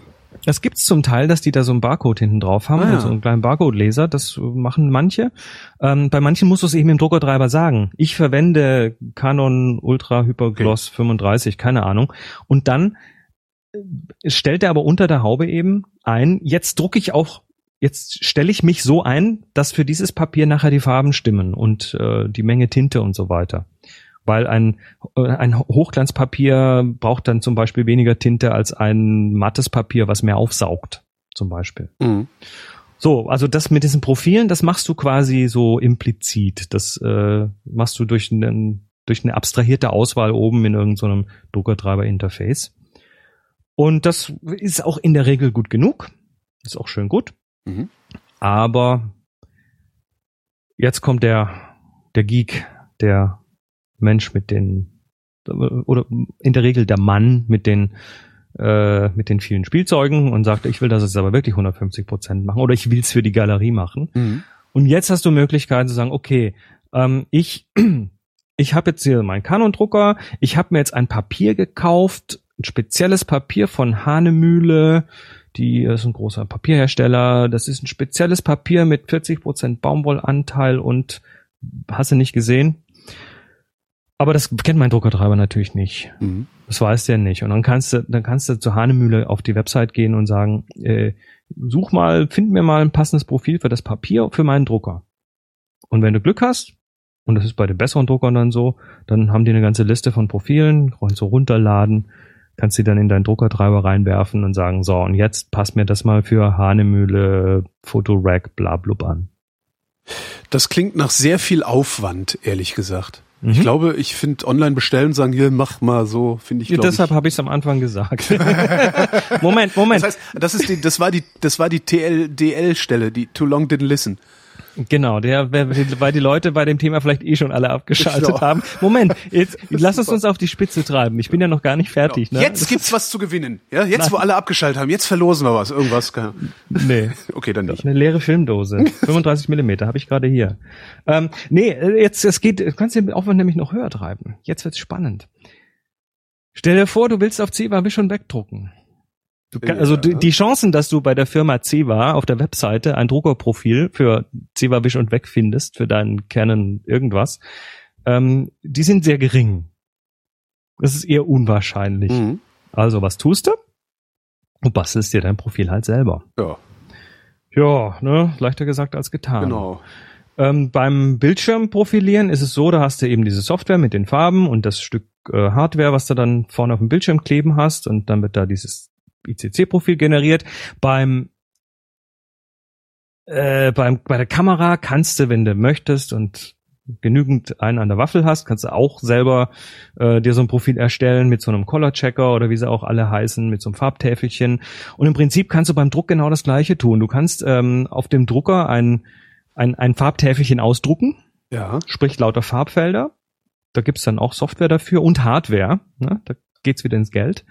Das gibt's zum Teil, dass die da so einen Barcode hinten drauf haben, Ah, ja. also einen kleinen Barcode-Leser, das machen manche. Ähm, bei manchen musst du es eben im Druckertreiber sagen. Ich verwende Canon Ultra Hypergloss 35, keine Ahnung. Und dann äh, stellt er aber unter der Haube eben ein, jetzt drucke ich auch, jetzt stelle ich mich so ein, dass für dieses Papier nachher die Farben stimmen und äh, die Menge Tinte und so weiter. Weil ein, äh, ein Hochglanzpapier braucht dann zum Beispiel weniger Tinte als ein mattes Papier, was mehr aufsaugt, zum Beispiel. Mhm. So, also das mit diesen Profilen, das machst du quasi so implizit. Das äh, machst du durch, einen, durch eine abstrahierte Auswahl oben in irgendeinem so Druckertreiber-Interface. Und das ist auch in der Regel gut genug. Ist auch schön gut. Mhm. Aber jetzt kommt der, der Geek, der Mensch mit den, oder in der Regel der Mann mit den äh, mit den vielen Spielzeugen und sagt, ich will das jetzt aber wirklich 150 Prozent machen oder ich will es für die Galerie machen. Mhm. Und jetzt hast du Möglichkeiten zu sagen, okay, ähm, ich ich habe jetzt hier meinen Canon-Drucker, ich habe mir jetzt ein Papier gekauft, ein spezielles Papier von Hanemühle, die ist ein großer Papierhersteller, das ist ein spezielles Papier mit 40 Prozent Baumwollanteil und hast du nicht gesehen? Aber das kennt mein Druckertreiber natürlich nicht. Mhm. Das weiß der nicht. Und dann kannst du, dann kannst du zur Hanemühle auf die Website gehen und sagen, äh, such mal, find mir mal ein passendes Profil für das Papier für meinen Drucker. Und wenn du Glück hast, und das ist bei den besseren Druckern dann so, dann haben die eine ganze Liste von Profilen, kannst du runterladen, kannst sie dann in deinen Druckertreiber reinwerfen und sagen, so, und jetzt passt mir das mal für Hanemühle, Fotorack, bla blub an. Das klingt nach sehr viel Aufwand, ehrlich gesagt. Mhm. Ich glaube, ich finde online bestellen und sagen, hier, mach mal so, finde ich. Ja, deshalb habe ich es am Anfang gesagt. Moment, Moment. Das heißt, das ist die, das war die, das war die TLDL-Stelle, die Too Long Didn't Listen. Genau, der, weil die Leute bei dem Thema vielleicht eh schon alle abgeschaltet genau. haben. Moment, jetzt lass es uns auf die Spitze treiben. Ich bin ja noch gar nicht fertig. Genau. Ne? Jetzt das gibt's was zu gewinnen. Ja, jetzt Nein. wo alle abgeschaltet haben, jetzt verlosen wir was, irgendwas. Nee. Okay, dann nicht. Eine leere Filmdose. 35 Millimeter habe ich gerade hier. Ähm, nee, jetzt es geht, du kannst den Aufwand nämlich noch höher treiben. Jetzt wird's spannend. Stell dir vor, du willst auf Ziva schon wegdrucken. Kann, also die, die Chancen, dass du bei der Firma Ceva auf der Webseite ein Druckerprofil für Ceva Wish und Weg findest, für deinen Canon irgendwas, ähm, die sind sehr gering. Das ist eher unwahrscheinlich. Mhm. Also was tust du? Du bastelst dir dein Profil halt selber. Ja. Ja, ne, leichter gesagt als getan. Genau. Ähm, beim Bildschirmprofilieren ist es so, da hast du eben diese Software mit den Farben und das Stück äh, Hardware, was du dann vorne auf dem Bildschirm kleben hast und dann wird da dieses ICC-Profil generiert. Beim äh, beim, bei der Kamera kannst du, wenn du möchtest und genügend einen an der Waffel hast, kannst du auch selber äh, dir so ein Profil erstellen mit so einem Color-Checker oder wie sie auch alle heißen, mit so einem Farbtäfelchen. Und im Prinzip kannst du beim Druck genau das gleiche tun. Du kannst ähm, auf dem Drucker ein, ein, ein Farbtäfelchen ausdrucken, ja. sprich lauter Farbfelder. Da gibt's dann auch Software dafür und Hardware. Ne? Da geht's wieder ins Geld.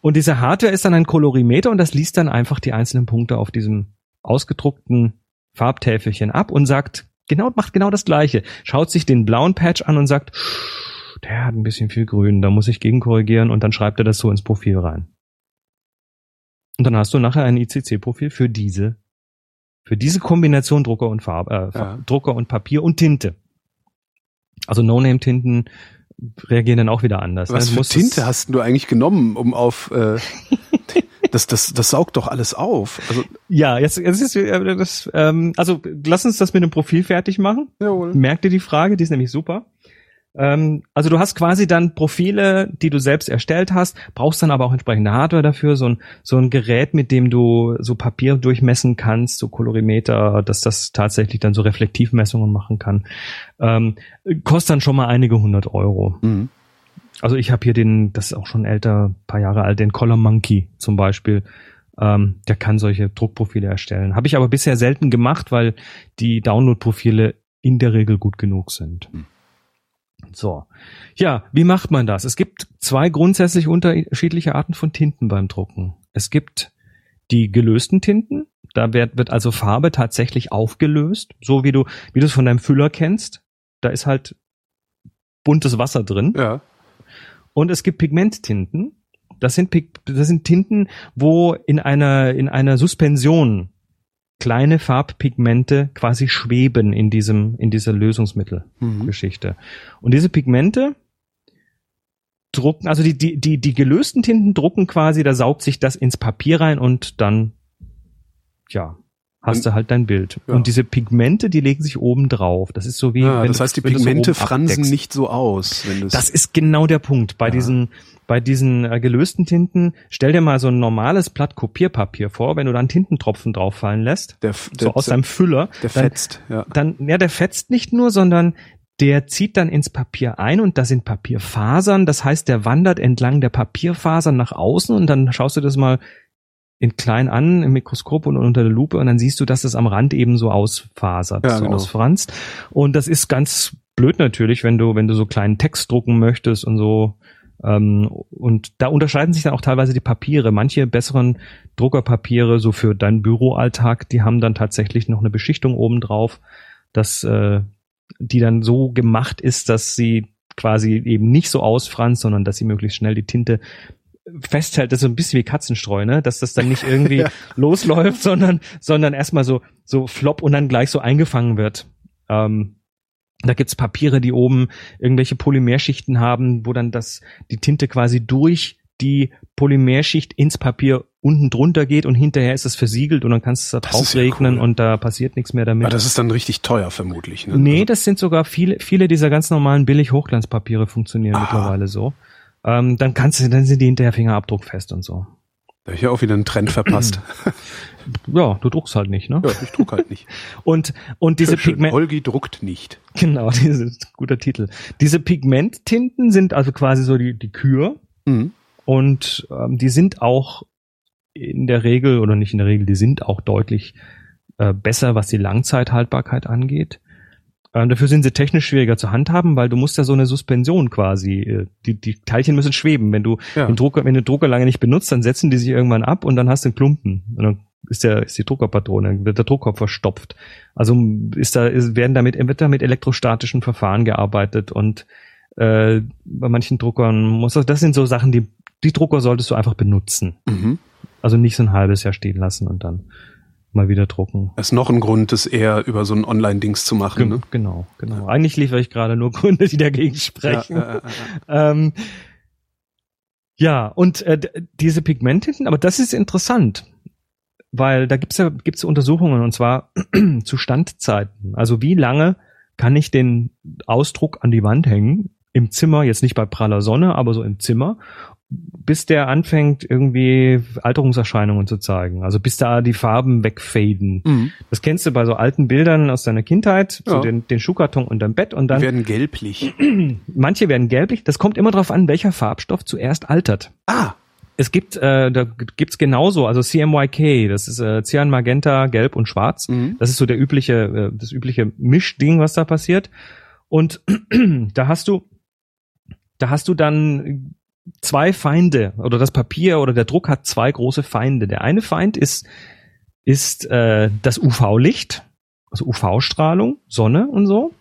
Und diese Hardware ist dann ein Kolorimeter und das liest dann einfach die einzelnen Punkte auf diesem ausgedruckten Farbtäfelchen ab und sagt, genau, macht genau das gleiche. Schaut sich den blauen Patch an und sagt, der hat ein bisschen viel grün, da muss ich gegenkorrigieren und dann schreibt er das so ins Profil rein. Und dann hast du nachher ein ICC-Profil für diese, für diese Kombination Drucker und Farbe, äh, ja. Drucker und Papier und Tinte. Also No-Name-Tinten reagieren dann auch wieder anders. Was ne? für Tinte hast du eigentlich genommen, um auf äh, das, das, das saugt doch alles auf. Also ja, jetzt, jetzt ist äh, das, ähm, also lass uns das mit dem Profil fertig machen. Jawohl. Merk dir die Frage, die ist nämlich super. Ähm, also du hast quasi dann Profile, die du selbst erstellt hast, brauchst dann aber auch entsprechende Hardware dafür, so ein, so ein Gerät, mit dem du so Papier durchmessen kannst, so Kolorimeter, dass das tatsächlich dann so Reflektivmessungen machen kann. Ähm, kostet dann schon mal einige hundert Euro. Mhm. Also ich habe hier den, das ist auch schon älter, paar Jahre alt, den Color Monkey zum Beispiel. Ähm, der kann solche Druckprofile erstellen. Habe ich aber bisher selten gemacht, weil die Download-Profile in der Regel gut genug sind. Mhm. So. Ja, wie macht man das? Es gibt zwei grundsätzlich unterschiedliche Arten von Tinten beim Drucken. Es gibt die gelösten Tinten. Da wird, wird also Farbe tatsächlich aufgelöst, so wie du, wie du es von deinem Füller kennst. Da ist halt buntes Wasser drin. Ja. Und es gibt Pigmenttinten. Das sind, das sind Tinten, wo in einer, in einer Suspension kleine Farbpigmente quasi schweben in diesem, in dieser Lösungsmittelgeschichte. Mhm. Und diese Pigmente drucken, also die, die, die, die gelösten Tinten drucken quasi, da saugt sich das ins Papier rein und dann, ja, hast du halt dein Bild. Ja. Und diese Pigmente, die legen sich oben drauf. Das ist so wie. Ja, das heißt, die so Pigmente oben fransen abdeckst. nicht so aus, Das ist genau der Punkt. Bei Ja. diesen, bei diesen äh, gelösten Tinten, stell dir mal so ein normales Blatt Kopierpapier vor, wenn du dann Tintentropfen drauffallen lässt, der, so der, aus deinem Füller, der dann, fetzt, ja. dann, ja, der fetzt nicht nur, sondern der zieht dann ins Papier ein und da sind Papierfasern. Das heißt, der wandert entlang der Papierfasern nach außen und dann schaust du das mal in klein an im Mikroskop und unter der Lupe und dann siehst du, dass das am Rand eben so ausfasert, Ja, so genau. ausfranst. Und das ist ganz blöd natürlich, wenn du, wenn du so kleinen Text drucken möchtest und so. Ähm, und da unterscheiden sich dann auch teilweise die Papiere. Manche besseren Druckerpapiere, so für deinen Büroalltag, die haben dann tatsächlich noch eine Beschichtung obendrauf, dass äh, die dann so gemacht ist, dass sie quasi eben nicht so ausfranst, sondern dass sie möglichst schnell die Tinte festhält, das ist so ein bisschen wie Katzenstreu, ne? Dass das dann nicht irgendwie Ja. losläuft, sondern, sondern erstmal so, so flop und dann gleich so eingefangen wird. Ähm, da gibt's Papiere, die oben irgendwelche Polymerschichten haben, wo dann das, die Tinte quasi durch die Polymerschicht ins Papier unten drunter geht und hinterher ist es versiegelt und dann kannst du es da Das drauf ja regnen cool. und da passiert nichts mehr damit. Aber das ist dann richtig teuer vermutlich. Ne? Nee, Also, das sind sogar viele, viele dieser ganz normalen Billig-Hochglanzpapiere funktionieren Aha. mittlerweile so. Ähm, dann kannst du, dann sind die hinterher fingerabdruckfest und so. Da hab ich ja auch wieder einen Trend verpasst. Ja, du druckst halt nicht, ne? ja, ich druck halt nicht. Und, und diese. Pigment, Holgi druckt nicht. genau, dieses guter Titel. Diese Pigmenttinten sind also quasi so die, die Kür Mhm. und ähm, die sind auch in der Regel oder nicht in der Regel, die sind auch deutlich äh, besser, was die Langzeithaltbarkeit angeht. Ähm, dafür sind sie technisch schwieriger zu handhaben, weil du musst ja so eine Suspension quasi, äh, die, die Teilchen müssen schweben. Wenn du Ja. den Drucker, wenn du den Drucker lange nicht benutzt, dann setzen die sich irgendwann ab und dann hast du einen Klumpen. Und dann ist der, ist die Druckerpatrone, wird der Druckkopf verstopft. Also ist da, ist, werden damit, wird da mit elektrostatischen Verfahren gearbeitet und äh, bei manchen Druckern muss das, das sind so Sachen, die, die Drucker solltest du einfach benutzen. Mhm. Also nicht so ein halbes Jahr stehen lassen und dann mal wieder drucken. Das ist noch ein Grund, das eher über so ein Online-Dings zu machen. Ge Ne? Genau, genau. Eigentlich liefere ich gerade nur Gründe, die dagegen sprechen. Ja, äh, Ähm, ja, und äh, diese Pigmenttinten, aber das ist interessant, weil da gibt's ja gibt's Untersuchungen und zwar zu Standzeiten. Also wie lange kann ich den Ausdruck an die Wand hängen im Zimmer, jetzt nicht bei praller Sonne, aber so im Zimmer, bis der anfängt irgendwie Alterungserscheinungen zu zeigen. Also bis da die Farben wegfaden. mhm. Das kennst du bei so alten Bildern aus deiner Kindheit, so Ja. den, den Schuhkarton unterm Bett und Die dann werden gelblich. Manche werden gelblich. Das kommt immer darauf an, welcher Farbstoff zuerst altert. Ah, Es gibt, äh, da gibt's genauso, also CMYK, das ist äh, Cyan, Magenta, Gelb und Schwarz. mhm. Das ist so der übliche, äh, das übliche Mischding, was da passiert. Und da hast du, da hast du dann zwei Feinde oder das Papier oder der Druck hat zwei große Feinde. Der eine Feind ist ist äh, das UV-Licht, also UV-Strahlung, Sonne und so.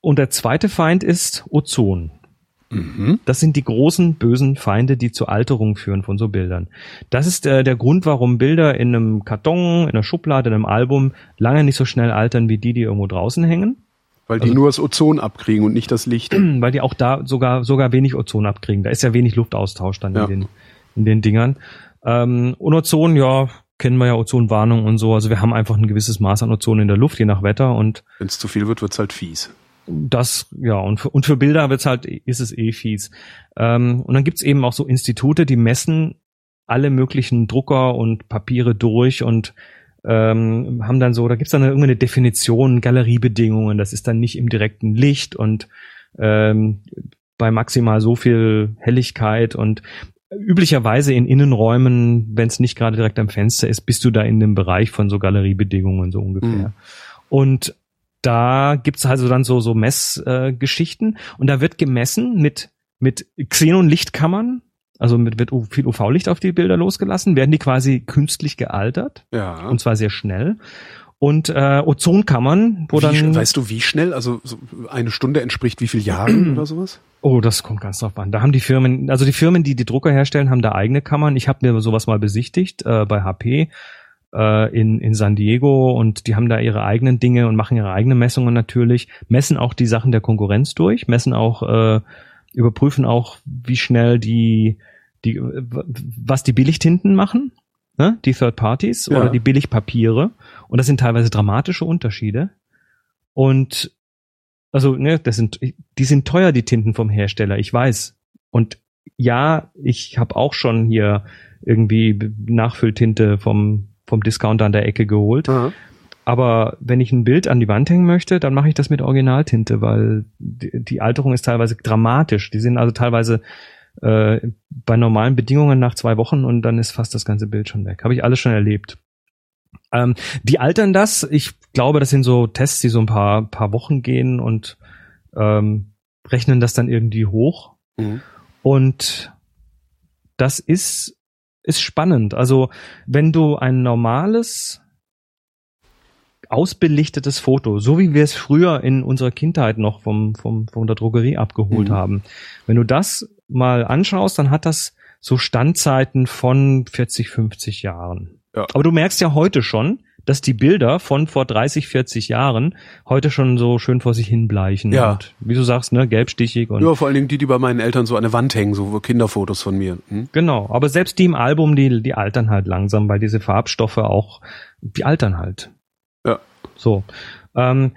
Und der zweite Feind ist Ozon. Mhm. Das sind die großen bösen Feinde, die zur Alterung führen von so Bildern. Das ist äh, der Grund, warum Bilder in einem Karton, in einer Schublade, in einem Album lange nicht so schnell altern wie die, die irgendwo draußen hängen, Weil die Also- nur das Ozon abkriegen und nicht das Licht. weil die auch da sogar sogar wenig Ozon abkriegen. Da ist ja wenig Luftaustausch dann Ja. in den in den Dingern. Ähm, und Ozon, ja, kennen wir ja Ozonwarnung und so. Also wir haben einfach ein gewisses Maß an Ozon in der Luft, je nach Wetter und Wenn es zu viel wird, wird's halt fies. Das, ja, und für, und für Bilder wird's halt, ist es eh fies. Ähm, und dann gibt's eben auch so Institute, die messen alle möglichen Drucker und Papiere durch und ähm, haben dann so, da gibt's dann irgendwie eine Definition, Galeriebedingungen, das ist dann nicht im direkten Licht und ähm, bei maximal so viel Helligkeit und üblicherweise in Innenräumen, wenn es nicht gerade direkt am Fenster ist, bist du da in dem Bereich von so Galeriebedingungen so ungefähr. Mhm. Und da gibt's also dann so so Messgeschichten äh, und da wird gemessen mit mit Xenon-Lichtkammern, also mit wird viel UV-Licht auf die Bilder losgelassen, werden die quasi künstlich gealtert Ja. und zwar sehr schnell und äh, Ozonkammern, wo wie, dann weißt du, wie schnell? Also so eine Stunde entspricht wie viel Jahren oder sowas? Oh, das kommt ganz drauf an. Da haben die Firmen, also die Firmen, die die Drucker herstellen, haben da eigene Kammern. Ich habe mir sowas mal besichtigt äh, bei HP äh, in, in San Diego und die haben da ihre eigenen Dinge und machen ihre eigenen Messungen natürlich, messen auch die Sachen der Konkurrenz durch, messen auch, äh, überprüfen auch, wie schnell die, die, w- was die Billigtinten machen. ne? die Third Parties Ja. oder die Billigpapiere. Und das sind teilweise dramatische Unterschiede. Und also, ne, das sind, die sind teuer, die Tinten vom Hersteller, ich weiß. Und ja, ich habe auch schon hier irgendwie Nachfülltinte vom, vom Discounter an der Ecke geholt. Aha. Aber wenn ich ein Bild an die Wand hängen möchte, dann mache ich das mit Originaltinte, weil die, die Alterung ist teilweise dramatisch. Die sind also teilweise äh, bei normalen Bedingungen nach zwei Wochen und dann ist fast das ganze Bild schon weg. Habe ich alles schon erlebt. Ähm, die altern das. Ich glaube, das sind so Tests, die so ein paar, paar Wochen gehen und ähm, rechnen das dann irgendwie hoch. Mhm. Und das ist, ist spannend. Also, wenn du ein normales, ausbelichtetes Foto, so wie wir es früher in unserer Kindheit noch vom, vom, von der Drogerie abgeholt Mhm. haben, wenn du das mal anschaust, dann hat das so Standzeiten von 40, 50 Jahren. Ja. Aber du merkst ja heute schon, dass die Bilder von vor 30, 40 Jahren heute schon so schön vor sich hin bleichen. Ja. Und wie du sagst, ne, gelbstichig und Ja, vor allen Dingen die, die bei meinen Eltern so an der Wand hängen, so Kinderfotos von mir. Hm? Genau, aber selbst die im Album, die, die altern halt langsam, weil diese Farbstoffe auch, die altern halt. Ja. So. Ähm,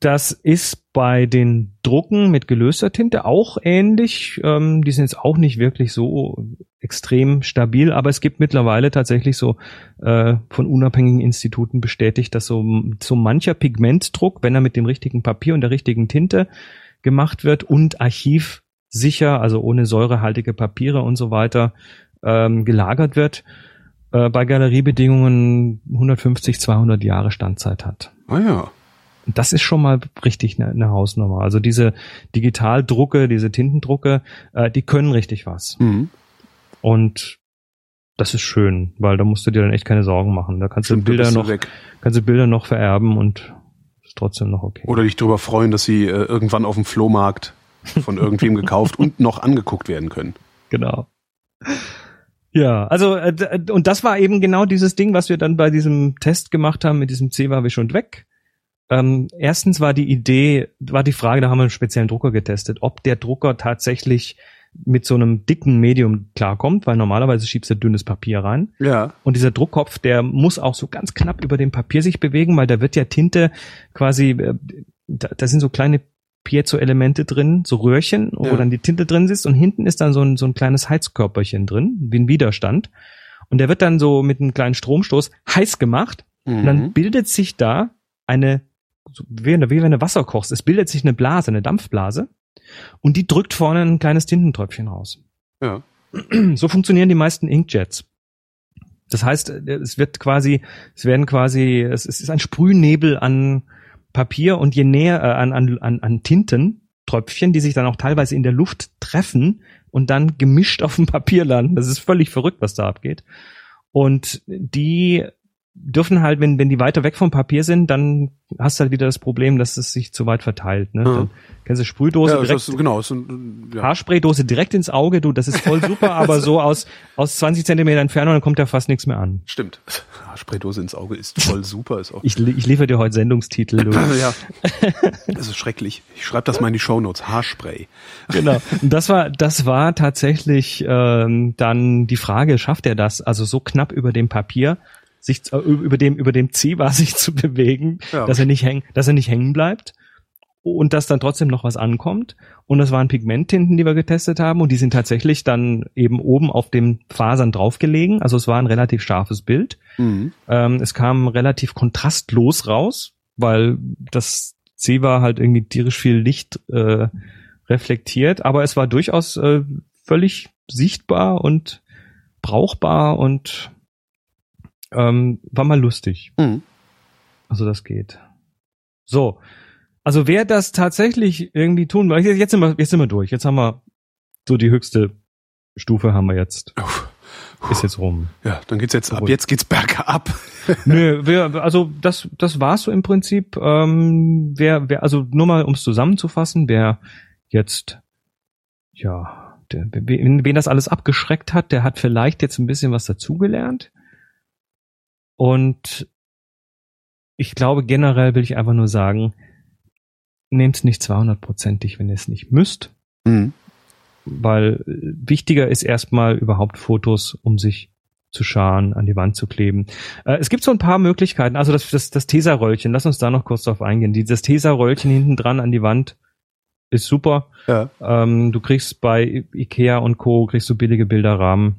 das ist bei den Drucken mit gelöster Tinte auch ähnlich. Ähm, die sind jetzt auch nicht wirklich so extrem stabil, aber es gibt mittlerweile tatsächlich so äh, von unabhängigen Instituten bestätigt, dass so, so mancher Pigmentdruck, wenn er mit dem richtigen Papier und der richtigen Tinte gemacht wird und archivsicher, also ohne säurehaltige Papiere und so weiter, ähm, gelagert wird, äh, bei Galeriebedingungen 150, 200 Jahre Standzeit hat. Ah ja. Das ist schon mal richtig eine, eine Hausnummer. Also diese Digitaldrucke, diese Tintendrucke, äh, die können richtig was. Mhm. Und das ist schön, weil da musst du dir dann echt keine Sorgen machen. Da kannst Stimmt, du Bilder noch, weg. kannst du Bilder noch vererben und ist trotzdem noch okay. Oder dich darüber freuen, dass sie äh, irgendwann auf dem Flohmarkt von irgendwem gekauft und noch angeguckt werden können. Genau. Ja, also äh, d- und das war eben genau dieses Ding, was wir dann bei diesem Test gemacht haben mit diesem C war wir schon weg. Ähm, erstens war die Idee, war die Frage, da haben wir einen speziellen Drucker getestet, ob der Drucker tatsächlich mit so einem dicken Medium klarkommt, weil normalerweise schiebst du dünnes Papier rein. Ja. Und dieser Druckkopf, der muss auch so ganz knapp über dem Papier sich bewegen, weil da wird ja Tinte quasi, äh, da, da sind so kleine Piezo-Elemente drin, so Röhrchen, wo Ja. dann die Tinte drin sitzt und hinten ist dann so ein, so ein kleines Heizkörperchen drin, wie ein Widerstand. Und der wird dann so mit einem kleinen Stromstoß heiß gemacht und dann Mhm. bildet sich da eine, wie, wie wenn du Wasser kochst, es bildet sich eine Blase, eine Dampfblase und die drückt vorne ein kleines Tintentröpfchen raus. Ja. So funktionieren die meisten Inkjets. Das heißt, es wird quasi, es werden quasi, es ist ein Sprühnebel an Papier und je näher äh, an, an, an, Tintentröpfchen, die sich dann auch teilweise in der Luft treffen und dann gemischt auf dem Papier landen. Das ist völlig verrückt, was da abgeht. Und die dürfen halt, wenn, wenn die weiter weg vom Papier sind, dann hast du halt wieder das Problem, dass es sich zu weit verteilt. Ne? Ja. Dann kennst du Sprühdose ja, direkt das, genau. Das, sind, ja. Haarspraydose direkt ins Auge, du, das ist voll super, aber so aus, aus 20 Zentimeter Entfernung, dann kommt da fast nichts mehr an. Stimmt. Spraydose ins Auge ist voll super. Ist auch. Ich, ich liefere dir heute Sendungstitel, du. ja. Das ist schrecklich. Ich schreibe das mal in die Shownotes. Haarspray. genau. Und das war, das war tatsächlich ähm, dann die Frage, schafft er das, also so knapp über dem Papier, sich äh, über dem über dem Ziehbar sich zu bewegen, Ja. dass er nicht hängen, dass er nicht hängen bleibt und dass dann trotzdem noch was ankommt. Und das waren Pigmenttinten, die wir getestet haben und die sind tatsächlich dann eben oben auf den Fasern draufgelegen. Also es war ein relativ scharfes Bild. Mhm. Ähm, es kam relativ kontrastlos raus, weil das C war halt irgendwie tierisch viel Licht äh, reflektiert, aber es war durchaus äh, völlig sichtbar und brauchbar und ähm, war mal lustig. Mhm. Also das geht. So. Also wer das tatsächlich irgendwie tun will, jetzt sind wir, jetzt sind wir durch. Jetzt haben wir so die höchste Stufe haben wir jetzt. Ist jetzt rum. Ja, dann geht's jetzt ab. Jetzt geht's bergab. Nö, wer, also das, das war's so im Prinzip. Ähm, wer, wer, also nur mal, ums zusammenzufassen, wer jetzt, ja, der, wen, wen das alles abgeschreckt hat, der hat vielleicht jetzt ein bisschen was dazugelernt. Und ich glaube, generell will ich einfach nur sagen, nehmt's nicht 200%ig, wenn ihr es nicht müsst Mhm. weil wichtiger ist erstmal überhaupt Fotos, um sich zu scharen, an die Wand zu kleben. Äh, es gibt so ein paar Möglichkeiten. Also das, das, das Tesa-Röllchen, lass uns da noch kurz drauf eingehen. Dieses Tesa-Röllchen hinten dran an die Wand ist super. Ja. Ähm, du kriegst bei Ikea und Co. kriegst du billige Bilderrahmen.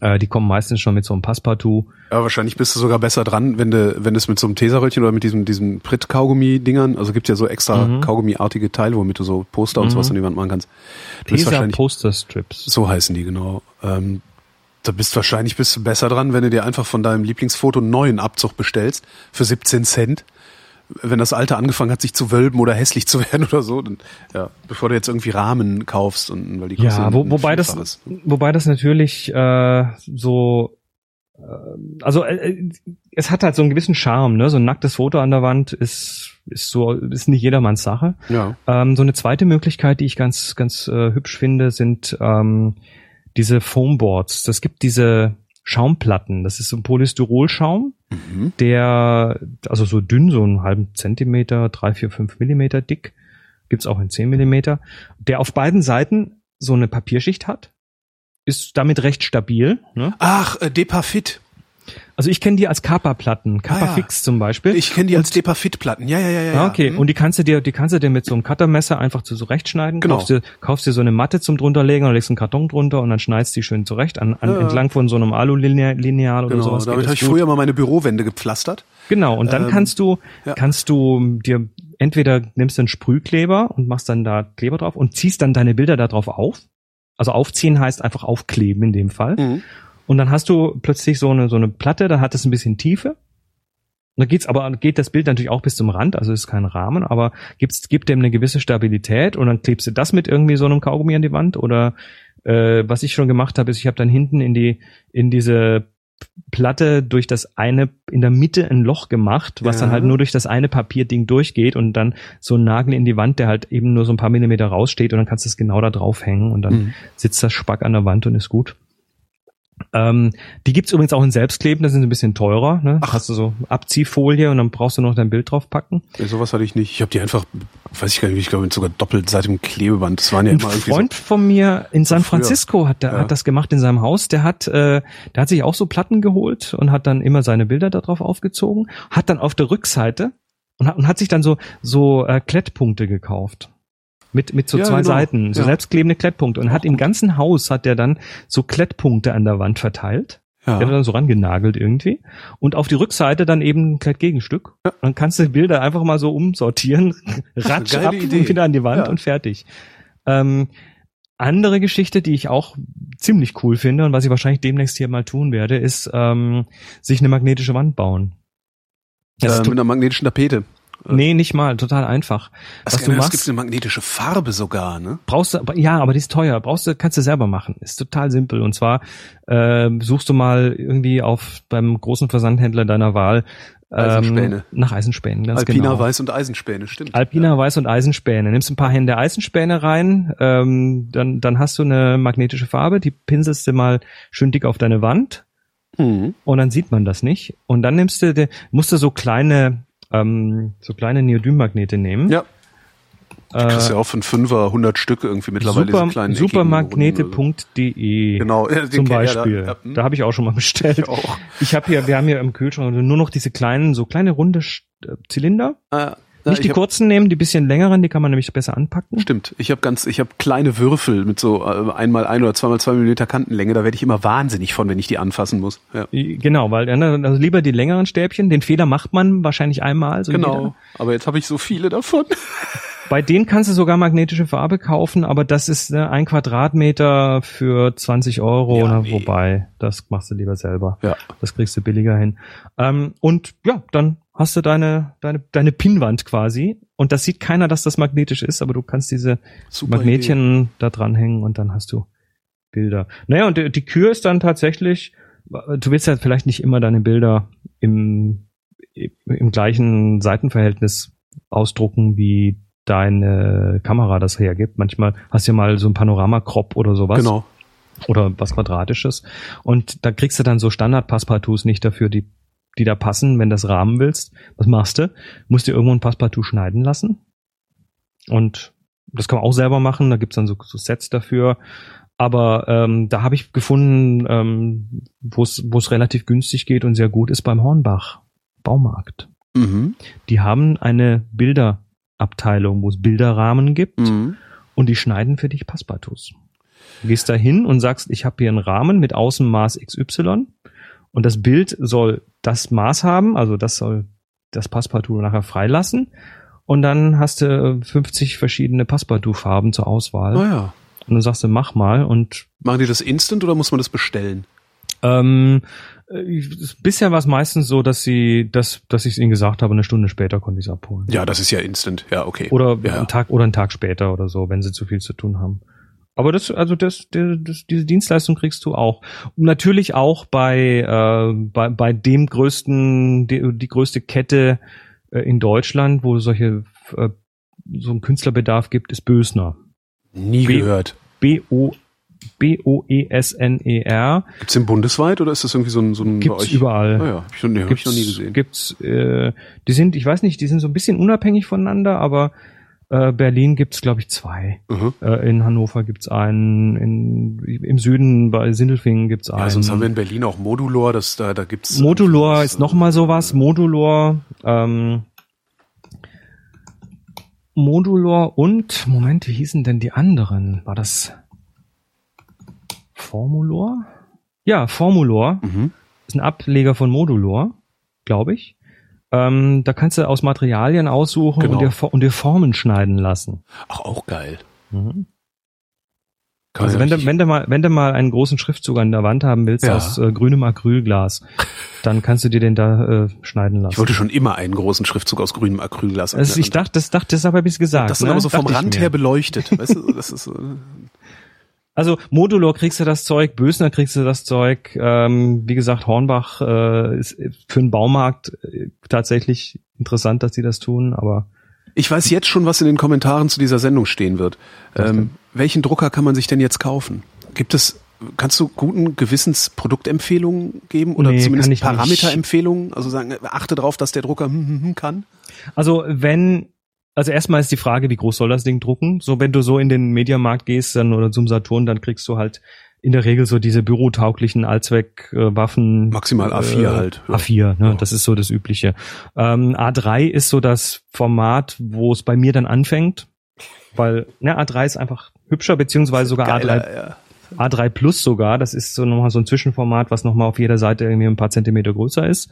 Äh, die kommen meistens schon mit so einem Passepartout. Ja, wahrscheinlich bist du sogar besser dran, wenn du, wenn es mit so einem Tesaröllchen oder mit diesem, diesem Pritt-Kaugummi-Dingern, also gibt ja so extra Mhm. Kaugummi-artige Teile, womit du so Poster und Mhm. sowas an die Wand machen kannst. Du wahrscheinlich, Poster Strips. so heißen die, genau. Ähm, da bist wahrscheinlich bist du besser dran, wenn du dir einfach von deinem Lieblingsfoto einen neuen Abzug bestellst für 17 Cent. Wenn das alte angefangen hat, sich zu wölben oder hässlich zu werden oder so, dann, ja, bevor du jetzt irgendwie Rahmen kaufst und weil die kosten Ja, wo, wobei das, wobei das natürlich äh, so, äh, also äh, es hat halt so einen gewissen Charme, ne? So ein nacktes Foto an der Wand ist ist so ist nicht jedermanns Sache. Ja. Ähm, so eine zweite Möglichkeit, die ich ganz ganz äh, hübsch finde, sind ähm, diese Foamboards. Das gibt diese Schaumplatten. Das ist so ein Polystyrolschaum, Mhm. der also so dünn, so einen halben Zentimeter, drei, vier, fünf Millimeter dick, gibt's auch in zehn Millimeter, der auf beiden Seiten so eine Papierschicht hat, ist damit recht stabil. Ne? Ach, äh, Depafit. Also ich kenne die als Kappa-Platten, Kappa-Fix zum Beispiel. Ich kenne die als Depafit-Platten. Ja, ja, ja, ja. Ah, okay, Hm. und die kannst du dir, die kannst du dir mit so einem Cuttermesser einfach zu zurechtschneiden. Genau. Kaufst dir, kaufst dir so eine Matte zum drunterlegen und legst einen Karton drunter und dann schneidest die schön zurecht an, an Ja. entlang von so einem Alu-Lineal oder Genau, sowas. damit habe ich gut. früher mal meine Bürowände gepflastert. Genau, und dann Ähm, kannst du, ja. kannst du dir entweder nimmst du einen Sprühkleber und machst dann da Kleber drauf und ziehst dann deine Bilder da drauf auf. Also aufziehen heißt einfach aufkleben in dem Fall. Mhm. Und dann hast du plötzlich so eine, so eine Platte, da hat es ein bisschen Tiefe. Und da geht's aber, geht das Bild natürlich auch bis zum Rand, also ist kein Rahmen, aber gibt's, gibt dem eine gewisse Stabilität und dann klebst du das mit irgendwie so einem Kaugummi an die Wand oder äh, was ich schon gemacht habe, ist, ich habe dann hinten in die, in diese Platte durch das eine, in der Mitte ein Loch gemacht, was Ja. dann halt nur durch das eine Papierding durchgeht und dann so ein Nagel in die Wand, der halt eben nur so ein paar Millimeter raussteht und dann kannst du es genau da drauf hängen und dann Mhm. sitzt das Spack an der Wand und ist gut. Ähm, die gibt's übrigens auch in Selbstkleben, das sind ein bisschen teurer. Ne? Ach. Hast du so Abziehfolie und dann brauchst du noch dein Bild draufpacken. Ja, sowas hatte ich nicht. Ich habe die einfach, weiß ich gar nicht, ich glaube sogar doppelt seit dem Klebeband. Das waren ja Ein immer irgendwie Freund von mir in San. Francisco hat, der, Ja. hat das gemacht in seinem Haus. Der hat, äh, der hat sich auch so Platten geholt und hat dann immer seine Bilder darauf aufgezogen, hat dann auf der Rückseite und hat, und hat sich dann so so äh, Klettpunkte gekauft. Mit, mit so Ja, zwei genau. Seiten, so Ja. selbstklebende Klettpunkte. Und Auch hat im ganzen Haus hat der dann so Klettpunkte an der Wand verteilt. so, Der hat ja. dann so rangenagelt irgendwie. Und auf die Rückseite dann eben ein Klettgegenstück. Ja. Dann kannst du Bilder einfach mal so umsortieren, ratsch ab Idee. und wieder an die Wand Ja. und fertig. Ähm, andere Geschichte, die ich auch ziemlich cool finde und was ich wahrscheinlich demnächst hier mal tun werde, ist ähm, sich eine magnetische Wand bauen. Das Äh, mit einer magnetischen Tapete. To- nee, nicht mal, total einfach. Es Was gibt- du es machst, gibt eine magnetische Farbe sogar, ne? brauchst du, ja, aber die ist teuer. Brauchst du, kannst du selber machen. Ist total simpel. Und zwar ähm, suchst du mal irgendwie auf beim großen Versandhändler deiner Wahl ähm, Eisenspäne. nach Eisendspänen. Ganz Alpina genau. Weiß und Eisenspäne, stimmt. Alpina Weiß und Eisenspäne. Nimmst ein paar Hände Eisenspäne rein, ähm, dann, dann hast du eine magnetische Farbe, die pinselst du mal schön dick auf deine Wand Mhm. und dann sieht man das nicht. Und dann nimmst du, musst du so kleine, ähm, so kleine Neodym-Magnete nehmen. Ja, äh, kriegst ja auch von Fünfer 100 Stücke irgendwie mittlerweile super, diese kleinen supermagnete.de Genau, ja, zum kenn- ja, Beispiel. da- ja, hm. da habe ich auch schon mal bestellt. Ich auch. Ich habe hier, wir haben hier im Kühlschrank nur noch diese kleinen, so kleine runde äh, Zylinder. Ah, Nicht ich die hab, kurzen nehmen, die bisschen längeren, die kann man nämlich besser anpacken. Stimmt. Ich habe ganz, ich habe kleine Würfel mit so äh, einmal ein oder zweimal zwei Millimeter Kantenlänge. Da werde ich immer wahnsinnig von, wenn ich die anfassen muss. Ja. Genau, weil äh, also lieber die längeren Stäbchen. Den Fehler macht man wahrscheinlich einmal. So Genau. Aber jetzt habe ich so viele davon. Bei denen kannst du sogar magnetische Farbe kaufen, aber das ist ne, ein Quadratmeter für 20 Euro. Ja, na, nee. Wobei, das machst du lieber selber. Ja. Das kriegst du billiger hin. Ähm, und ja, dann hast du deine, deine, deine Pinnwand quasi. Und das sieht keiner, dass das magnetisch ist, aber du kannst diese Super Magnetchen da dranhängen und dann hast du Bilder. Naja, und die, die Kür ist dann tatsächlich, du willst ja vielleicht nicht immer deine Bilder im, im gleichen Seitenverhältnis ausdrucken, wie deine Kamera das hergibt. Manchmal hast du ja mal so ein Panorama-Crop oder sowas. Genau. Oder was Quadratisches. Und da kriegst du dann so Standard-Passepartouts nicht dafür, die, die da passen, wenn du das Rahmen willst. Was machst du? Musst dir irgendwo ein Passepartout schneiden lassen. Und das kann man auch selber machen. Da gibt's dann so, so Sets dafür. Aber ähm, da habe ich gefunden, ähm, wo es relativ günstig geht und sehr gut ist beim Hornbach Baumarkt. Mhm. Die haben eine Bilderabteilung, wo es Bilderrahmen gibt Mhm. und die schneiden für dich Passepartouts. Du gehst da hin und sagst, ich habe hier einen Rahmen mit Außenmaß XY und das Bild soll das Maß haben, also das soll das Passepartout nachher freilassen und dann hast du 50 verschiedene Passepartout-Farben zur Auswahl Naja. und dann sagst du, mach mal und Machen die das instant oder muss man das bestellen? ähm, äh, bisher war es meistens so, dass sie, dass, dass ich es ihnen gesagt habe, eine Stunde später konnte ich es abholen. Ja, das ist ja instant. Ja, okay. Oder ja. einen Tag oder einen Tag später oder so, wenn sie zu viel zu tun haben. Aber das, also das, das, das diese Dienstleistung kriegst du auch. Und natürlich auch bei, äh, bei, bei dem größten, die, die größte Kette äh, in Deutschland, wo es solche äh, so einen Künstlerbedarf gibt, ist Bösner. Nie B- gehört. B O B O E S N E R Gibt's den bundesweit oder ist das irgendwie so ein, so ein gibt's überall. Ah ja, hab ich, nee, hab ich noch nie gesehen. Gibt's, äh, die sind, ich weiß nicht, die sind so ein bisschen unabhängig voneinander, aber äh, Berlin gibt's glaube ich zwei. Mhm. Äh, in Hannover gibt's einen, in, im Süden bei Sindelfingen gibt's einen. Ja, sonst haben wir in Berlin auch Modulor, das da, da gibt's. Modulor das, ist noch mal sowas. Modulor, ähm, Modulor und Moment, wie hießen denn die anderen? War das Formulor? Ja, Formulor Mhm. ist ein Ableger von Modulor, glaube ich. Ähm, da kannst du aus Materialien aussuchen Genau. und, dir, und dir Formen schneiden lassen. Ach, auch geil. Mhm. Also wenn du, wenn du mal, wenn du mal einen großen Schriftzug an der Wand haben willst Ja. aus äh, grünem Acrylglas, dann kannst du dir den da äh, schneiden lassen. Ich wollte schon immer einen großen Schriftzug aus grünem Acrylglas. also ich dachte, das dachte, das habe ich gesagt. das ist ne? aber so vom Rand her beleuchtet. Weißt du, das ist, äh, Also Modulor kriegst du das Zeug, Bösner kriegst du das Zeug. Ähm, wie gesagt, Hornbach äh, ist für einen Baumarkt äh, tatsächlich interessant, dass sie das tun, aber ich weiß jetzt schon, was in den Kommentaren zu dieser Sendung stehen wird. Ähm, welchen Drucker kann man sich denn jetzt kaufen? Gibt es, kannst du guten Gewissens Produktempfehlungen geben oder Nee, zumindest. Parameterempfehlungen? Also sagen, achte darauf, dass der Drucker hm, hm, hm kann. Also wenn, also erstmal ist die Frage, wie groß soll das Ding drucken? So, wenn du so in den Mediamarkt gehst dann oder zum Saturn, dann kriegst du halt in der Regel so diese bürotauglichen Allzweckwaffen. Maximal A4 halt, ja. A4, ne? Ja. Das ist so das Übliche. Ähm, A3 ist so das Format, wo es bei mir dann anfängt. Weil, ne, A3 ist einfach hübscher, beziehungsweise sogar A3 Geiler, ja. A3 Plus sogar. Das ist so nochmal so ein Zwischenformat, was nochmal auf jeder Seite irgendwie ein paar Zentimeter größer ist.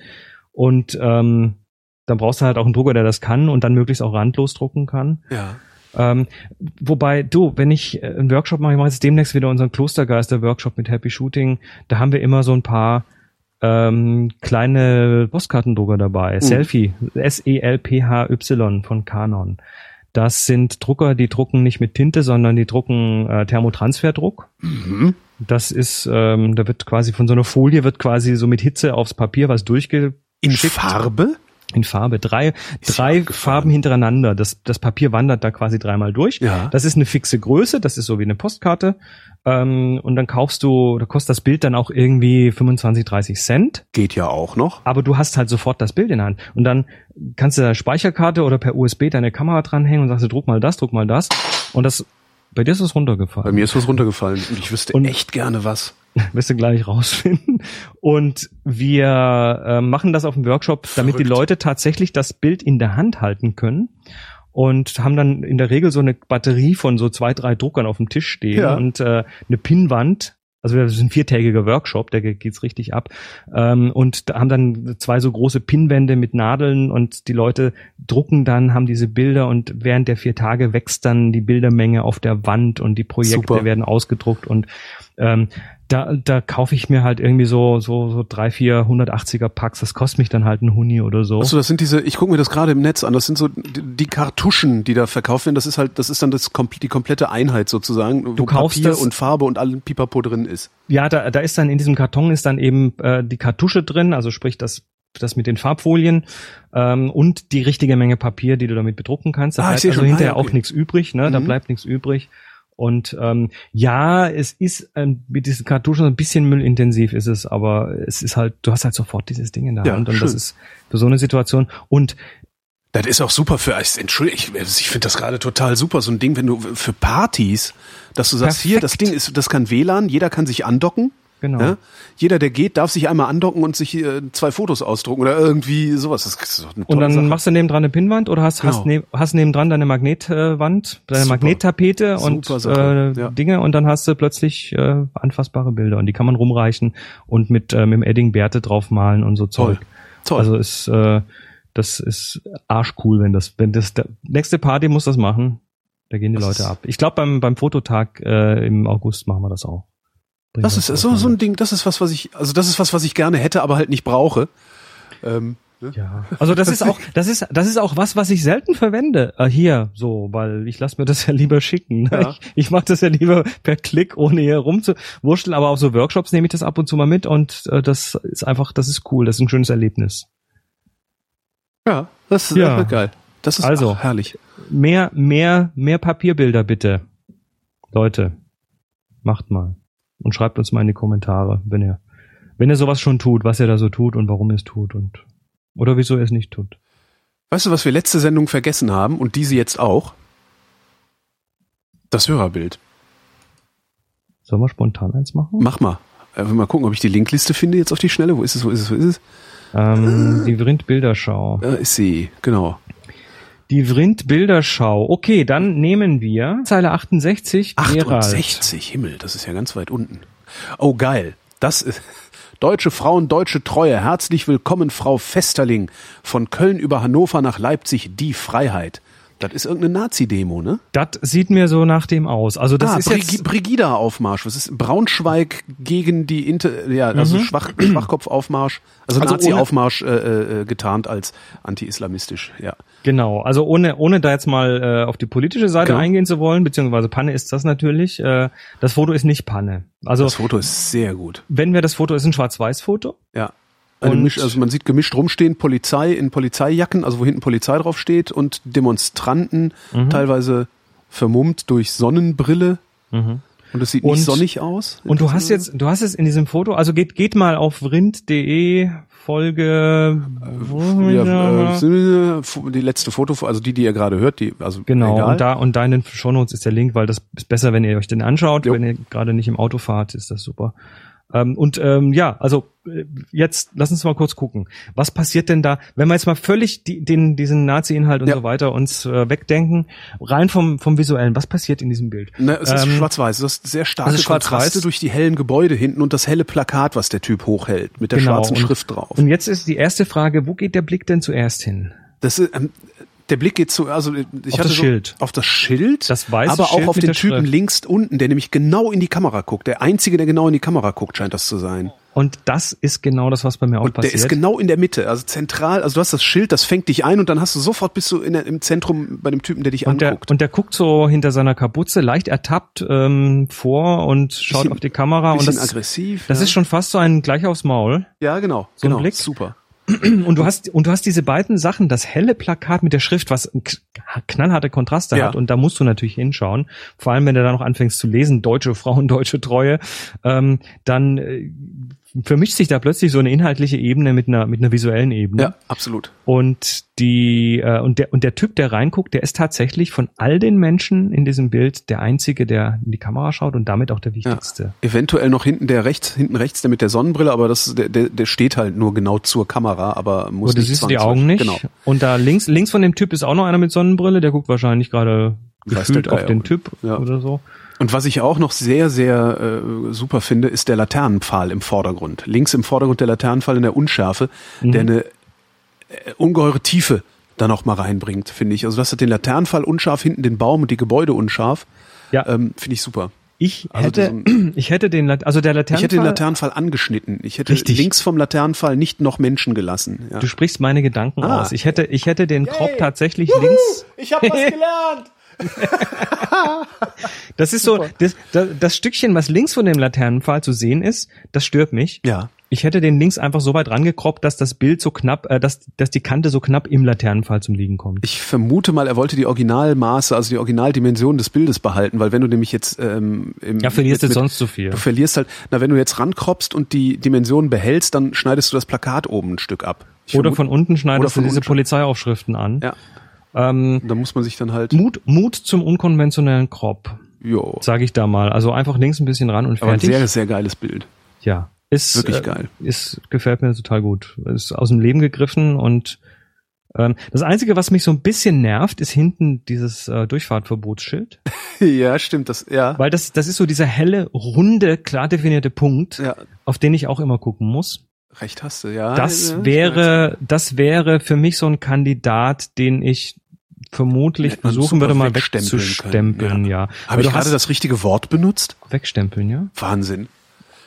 Und ähm, dann brauchst du halt auch einen Drucker, der das kann und dann möglichst auch randlos drucken kann. ja. Ähm, wobei, du, wenn ich äh, einen Workshop mache, ich mache jetzt demnächst wieder unseren Klostergeister-Workshop mit Happy Shooting, da haben wir immer so ein paar ähm, kleine Postkartendrucker dabei. Mhm. Selfie, S-E-L-P-H-Y von Canon. Das sind Drucker, die drucken nicht mit Tinte, sondern die drucken äh, Thermotransferdruck. Mhm. Das ist, ähm, da wird quasi von so einer Folie wird quasi so mit Hitze aufs Papier was durchge In. Farbe? In Farbe. Drei, Ist drei. Farben hintereinander. Das, das Papier wandert da quasi dreimal durch. Ja. Das ist eine fixe Größe, das ist so wie eine Postkarte. Ähm, und dann kaufst du, da kostet das Bild dann auch irgendwie 25, 30 Cent. Geht ja auch noch. Aber du hast halt sofort das Bild in der Hand. Und dann kannst du da Speicherkarte oder per USB deine Kamera dranhängen und sagst, du, druck mal das, druck mal das. Und das, bei dir ist es Bei runtergefallen. mir ist was runtergefallen und ich wüsste Und- echt gerne was. wirst du gleich rausfinden. Und wir äh, machen das auf dem Workshop, damit die. Leute tatsächlich das Bild in der Hand halten können und haben dann in der Regel so eine Batterie von so zwei, drei Druckern auf dem Tisch stehen Ja. und äh, eine Pinnwand. Also das ist ein viertägiger Workshop, der geht- geht's richtig ab. Ähm, und da haben dann zwei so große Pinnwände mit Nadeln und die Leute drucken dann, haben diese Bilder und während der vier Tage wächst dann die Bildermenge auf der Wand und die Projekte Super. werden ausgedruckt und ähm, da, da kaufe ich mir halt irgendwie so, so, so drei, vier 180er Packs. Das kostet mich dann halt ein Huni oder so. Achso, das sind diese, ich gucke mir das gerade im Netz an, das sind so die, die Kartuschen, die da verkauft werden, das ist halt, das ist dann das, die komplette Einheit sozusagen, wo Du kaufst Papier das- und Farbe und allen Pipapo drin ist. Ja, da, da ist dann in diesem Karton ist dann eben äh, die Kartusche drin, also sprich das das mit den Farbfolien ähm, und die richtige Menge Papier, die du damit bedrucken kannst. Da Ah, bleibt also. Ah, hinterher ja, okay. auch nichts übrig, ne? Da Mhm. bleibt nichts übrig. Und ähm, ja, es ist ähm, mit diesen Kartuschen ein bisschen müllintensiv ist es, aber es ist halt, du hast halt sofort dieses Ding in der Ja, Hand und schön. das ist für so eine Situation. Und Das ist auch super für, entschuldige, ich, ich finde das gerade total super, so ein Ding, wenn du für Partys, dass du sagst, Perfekt. hier, das Ding ist, das kann WLAN, jeder kann sich andocken. Genau. Ja? Jeder, der geht, darf sich einmal andocken und sich äh, zwei Fotos ausdrucken oder irgendwie sowas. Das ist doch eine Und dann Sache. machst du nebendran eine Pinnwand oder hast, hast, Genau. neb, hast nebendran deine Magnetwand, deine Super. Magnettapete und Super äh, ja. Dinge und dann hast du plötzlich äh, anfassbare Bilder und die kann man rumreichen und mit, äh, mit dem Edding Bärte draufmalen und so Toll. Zeug. Toll. Also ist äh, das ist arschcool, wenn das, wenn das der nächste Party muss das machen. Da gehen die Das Leute ab. Ich glaube beim beim Fototag äh, im August machen wir das auch. Das ist so, so ein Ding, das ist was, was ich, also das ist was, was ich gerne hätte, aber halt nicht brauche. Ähm, ne? Ja, also das ist auch, das ist, das ist auch was, was ich selten verwende. Äh, hier, so, weil ich lasse mir das ja lieber schicken. ne? Ja. Ich, ich mache das ja lieber per Klick, ohne hier rumzuwurschteln. Aber auf so Workshops nehme ich das ab und zu mal mit und äh, das ist einfach, das ist cool, das ist ein schönes Erlebnis. ja, das ist Ja. einfach geil. Das ist Also. ach, herrlich. Mehr, mehr, mehr Papierbilder bitte, Leute, macht mal und schreibt uns mal in die Kommentare, wenn ihr, wenn ihr sowas schon tut, was ihr da so tut und warum ihr es tut und oder wieso ihr es nicht tut. Weißt du, was wir letzte Sendung vergessen haben und diese jetzt auch? Das Hörerbild. Sollen wir spontan eins machen? Mach mal. Äh, mal gucken, ob ich die Linkliste finde jetzt auf die Schnelle. Wo ist es? Wo ist es? Wo ist es? Ähm, die Vrind-Bilderschau. Da ist sie. Genau. Die Vrind-Bilderschau. Okay, dann nehmen wir Zeile 68. Gerald. 68. Himmel, das ist ja ganz weit unten. Oh, geil. Das ist Deutsche Frauen, deutsche Treue. Herzlich willkommen, Frau Festerling. Von Köln über Hannover nach Leipzig, die Freiheit. Das ist irgendeine Nazi-Demo, ne? Das sieht mir so nach dem aus. Also das ah, ist Brigi jetzt Brigida-Aufmarsch. Was ist Braunschweig gegen die Inter, ja, also Schwach, Schwachkopf-Aufmarsch, also, Mhm. Also Nazi-Aufmarsch äh, äh, getarnt als anti-islamistisch, ja. genau. Also ohne ohne da jetzt mal äh, auf die politische Seite Genau. eingehen zu wollen, beziehungsweise Panne ist das natürlich. Äh, das Foto ist nicht Panne. Also Das Foto ist sehr gut. wenn wir das Foto ist ein Schwarz-Weiß-Foto. Ja. Und- also man sieht gemischt rumstehen, Polizei in Polizeijacken, also wo hinten Polizei drauf steht und Demonstranten, Mhm. teilweise vermummt durch Sonnenbrille. Und es sieht Und- nicht sonnig aus. Und du hast jetzt, du hast es in diesem Foto, also geht, geht mal auf vrind.de Folge. ja, äh, die letzte Foto, also die, die ihr gerade hört, die, also Genau, egal. und da und da in den Shownotes ist der Link, weil das ist besser, wenn ihr euch den anschaut. Jo. Wenn ihr gerade nicht im Auto fahrt, ist das super. Ähm, und ähm, ja, also äh, jetzt lass uns mal kurz gucken. Was passiert denn da, wenn wir jetzt mal völlig die, den, diesen Nazi-Inhalt und Ja. so weiter uns äh, wegdenken, rein vom, vom Visuellen, was passiert in diesem Bild? Ne, es ist Ähm, schwarz-weiß. Du hast sehr starke ist schwarz-weiß. Kontraste durch die hellen Gebäude hinten und das helle Plakat, was der Typ hochhält, mit der Genau, schwarzen und- Schrift drauf. Und jetzt ist die erste Frage, wo geht der Blick denn zuerst hin? Das ist, ähm, der Blick geht zu, also ich Auf hatte das so, Schild. auf das Schild, Das weiße aber auch Schild auf mit den der Typen Schrift. links unten, der nämlich genau in die Kamera guckt. Der einzige, der genau in die Kamera guckt, scheint das zu sein. Und das ist genau das, was bei mir auch Und passiert. der ist genau in der Mitte, also zentral. Also du hast das Schild, das fängt dich ein und dann hast du sofort bist du in der, im Zentrum bei dem Typen, der dich und der, anguckt. und der guckt so hinter seiner Kapuze leicht ertappt ähm, vor und schaut Bisschen- auf die Kamera und das, aggressiv. das ja. ist schon fast so ein gleich aufs Maul. ja genau, so ein genau, Blick. super. Und du hast und du hast diese beiden Sachen, das helle Plakat mit der Schrift, was knallharte Kontraste Ja. hat und da musst du natürlich hinschauen. Vor allem, wenn du da noch anfängst zu lesen, deutsche Frauen, deutsche Treue, ähm, dann äh, vermischt sich da plötzlich so eine inhaltliche Ebene mit einer mit einer visuellen Ebene. Ja, absolut. Und die äh, und der und der Typ, der reinguckt, der ist tatsächlich von all den Menschen in diesem Bild der einzige, der in die Kamera schaut und damit auch der wichtigste. Eventuell noch hinten der rechts, hinten rechts der mit der Sonnenbrille, aber das der, der, der steht halt nur genau zur Kamera, aber muss Aber du nicht siehst die Augen nicht. Genau. Und da links links von dem Typ ist auch noch einer mit Sonnenbrille, der guckt wahrscheinlich gerade gefühlt auf den. Typ Ja. oder so. Und was ich auch noch sehr, sehr äh, super finde, ist der Laternenpfahl im Vordergrund. Links im Vordergrund der Laternenpfahl in der Unschärfe, Mhm. der eine äh, ungeheure Tiefe da noch mal reinbringt, finde ich. Also das hat den Laternenpfahl unscharf, hinten den Baum und die Gebäude unscharf. Ja, Ähm, finde ich super. ich also hätte ich hätte den also der Ich Laternenpfahl hätte den Laternenpfahl angeschnitten. Ich hätte Richtig. links vom Laternenpfahl nicht noch Menschen gelassen. Ja. Du sprichst meine Gedanken Ah. aus. Ich hätte ich hätte den Korb tatsächlich links Ich habe was gelernt. Das ist so, das, das, das Stückchen, was links von dem Laternenpfahl zu sehen ist, das stört mich. Ja. Ich hätte den links einfach so weit rangekroppt, dass das Bild so knapp, äh, dass, dass die Kante so knapp im Laternenfall zum Liegen kommt. Ich vermute mal, er wollte die Originalmaße, also die Originaldimension des Bildes behalten, weil wenn du nämlich jetzt ähm, im, ja, verlierst du sonst so viel. Du verlierst halt, na, wenn du jetzt rankropst und die Dimension behältst, dann schneidest du das Plakat oben ein Stück ab. Ich oder von unten schneidest du diese Polizeiaufschriften an. Ja. Ähm, da muss man sich dann halt. Mut, Mut zum unkonventionellen Crop. Jo. Sag ich da mal. Also einfach links ein bisschen ran und fertig. Aber ein sehr, sehr geiles Bild. Ja. Ist wirklich äh, geil. Ist gefällt mir total gut. Ist aus dem Leben gegriffen und ähm, das einzige, was mich so ein bisschen nervt, ist hinten dieses äh, Durchfahrtverbotsschild. ja, stimmt das. Ja. Weil das das ist so dieser helle, runde, klar definierte Punkt, ja. auf den ich auch immer gucken muss. Recht hast du, ja. Das ja, wäre, das wäre für mich so ein Kandidat, den ich vermutlich versuchen würde, mal wegzustempeln, ja. ja. Habe ich gerade das richtige Wort benutzt? Wegstempeln, ja. Wahnsinn.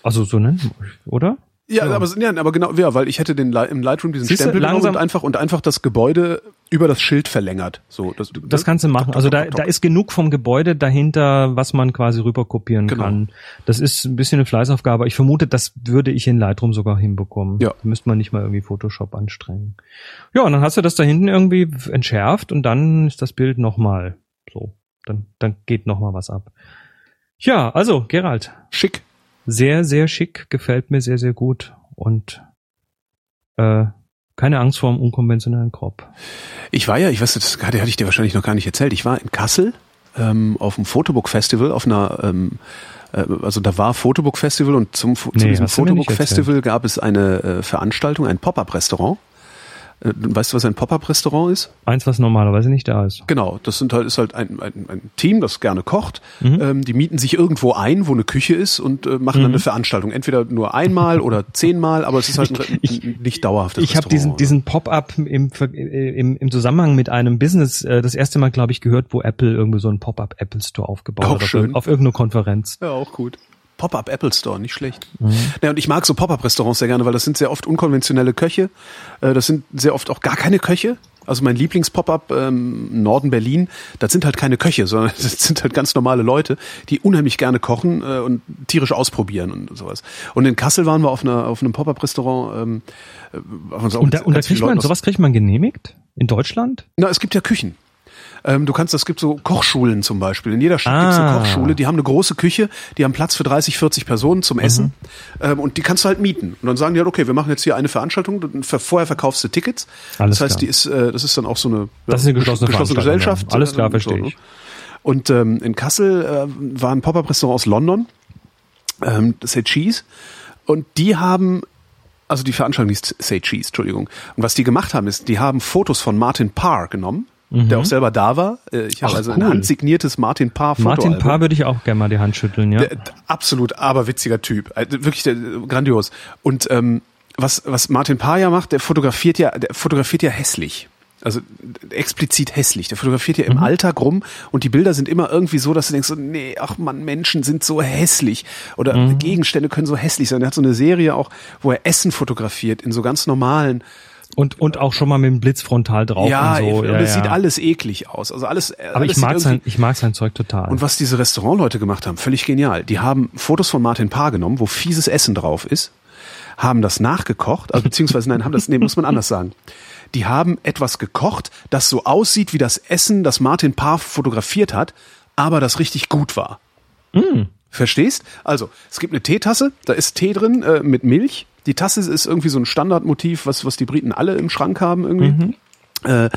Also so nennen, oder? Ja, ja, aber, ja, aber genau, ja, weil ich hätte den im Lightroom diesen Siehste, Stempel langsam und einfach und einfach das Gebäude über das Schild verlängert. So, das, das ne? kannst du machen. Also da, da ist genug vom Gebäude dahinter, was man quasi rüberkopieren genau. kann. Das ist ein bisschen eine Fleißaufgabe. Ich vermute, das würde ich in Lightroom sogar hinbekommen. Ja. Da müsste man nicht mal irgendwie Photoshop anstrengen. Ja, und dann hast du das da hinten irgendwie entschärft und dann ist das Bild nochmal so. Dann, dann geht nochmal was ab. Ja, also, Gerald. Schick sehr, sehr schick, gefällt mir sehr, sehr gut und äh, keine Angst vor einem unkonventionellen Crop. Ich war ja, ich weiß, das hatte, hatte ich dir wahrscheinlich noch gar nicht erzählt, ich war in Kassel ähm, auf dem Fotobook Festival, auf einer, ähm, äh, also da war Fotobook Festival und zum, zu nee, diesem Fotobook Festival gab es eine äh, Veranstaltung, ein Pop-up-Restaurant weißt du, was ein Pop-up-Restaurant ist? Eins, was normalerweise nicht da ist. Genau, das sind halt, ist halt ein, ein, ein Team, das gerne kocht. Mhm. Ähm, die mieten sich irgendwo ein, wo eine Küche ist und äh, machen mhm. dann eine Veranstaltung. Entweder nur einmal oder zehnmal, aber es ist halt ein, ich, ein nicht dauerhaftes Ich habe diesen, diesen Pop-up im, im, im Zusammenhang mit einem Business äh, das erste Mal, glaube ich, gehört, wo Apple irgendwie so einen Pop-up Apple Store aufgebaut auch hat. Schön. Auf, auf irgendeiner Konferenz. Ja, auch gut. Pop-up Apple Store, nicht schlecht. Mhm. Ja, und ich mag so Pop-up-Restaurants sehr gerne, weil das sind sehr oft unkonventionelle Köche. Äh, das sind sehr oft auch gar keine Köche. Also mein Lieblings-Pop-up ähm, Norden Berlin, das sind halt keine Köche, sondern das sind halt ganz normale Leute, die unheimlich gerne kochen äh, und tierisch ausprobieren und sowas. Und in Kassel waren wir auf einer auf einem Pop-up-Restaurant. Ähm, äh, und da, und da kriegt man sowas kriegt man genehmigt in Deutschland? Na, es gibt ja Küchen. Ähm, du kannst, es gibt so Kochschulen zum Beispiel. In jeder Stadt ah. gibt es eine Kochschule, die haben eine große Küche, die haben Platz für 30, 40 Personen zum Essen. Mhm. Ähm, und die kannst du halt mieten. Und dann sagen die halt, okay, wir machen jetzt hier eine Veranstaltung, vorher verkaufst du Tickets. Alles das heißt, klar. die ist, äh, das ist dann auch so eine, das ist eine geschlossene, geschlossene Gesellschaft. Ja. Alles klar, verstehe so, ich. Und ähm, in Kassel äh, war ein Pop-Up-Restaurant aus London, ähm, Say Cheese. Und die haben also die Veranstaltung hieß Say Cheese, Entschuldigung. Und was die gemacht haben, ist, die haben Fotos von Martin Parr genommen mhm. der auch selber da war. Äh, ich habe also cool. ein handsigniertes Martin Paar Foto. Martin Paar würde ich auch gerne mal die Hand schütteln, ja. Der, absolut aberwitziger Typ. Äh, wirklich der, grandios. Und ähm, was, was Martin Paar ja macht, der fotografiert ja, der fotografiert ja hässlich. Also explizit hässlich. Der fotografiert ja im mhm. Alltag rum und die Bilder sind immer irgendwie so, dass du denkst, so, nee, ach man, Menschen sind so hässlich oder mhm. Gegenstände können so hässlich sein. Er hat so eine Serie auch, wo er Essen fotografiert in so ganz normalen und, und auch schon mal mit dem Blitz frontal drauf ja, und so. Und ja, es ja. sieht alles eklig aus. Also alles. Aber alles ich mag sein, ich mag sein Zeug total. Und was diese Restaurantleute gemacht haben, völlig genial. Die haben Fotos von Martin Paar genommen, wo fieses Essen drauf ist, haben das nachgekocht, also beziehungsweise nein, haben das, nee, muss man anders sagen. Die haben etwas gekocht, das so aussieht wie das Essen, das Martin Paar fotografiert hat, aber das richtig gut war. Mm. Verstehst? Also, es gibt eine Teetasse, da ist Tee drin äh, mit Milch die Tasse ist irgendwie so ein Standardmotiv, was, was die Briten alle im Schrank haben irgendwie. Mhm. Äh,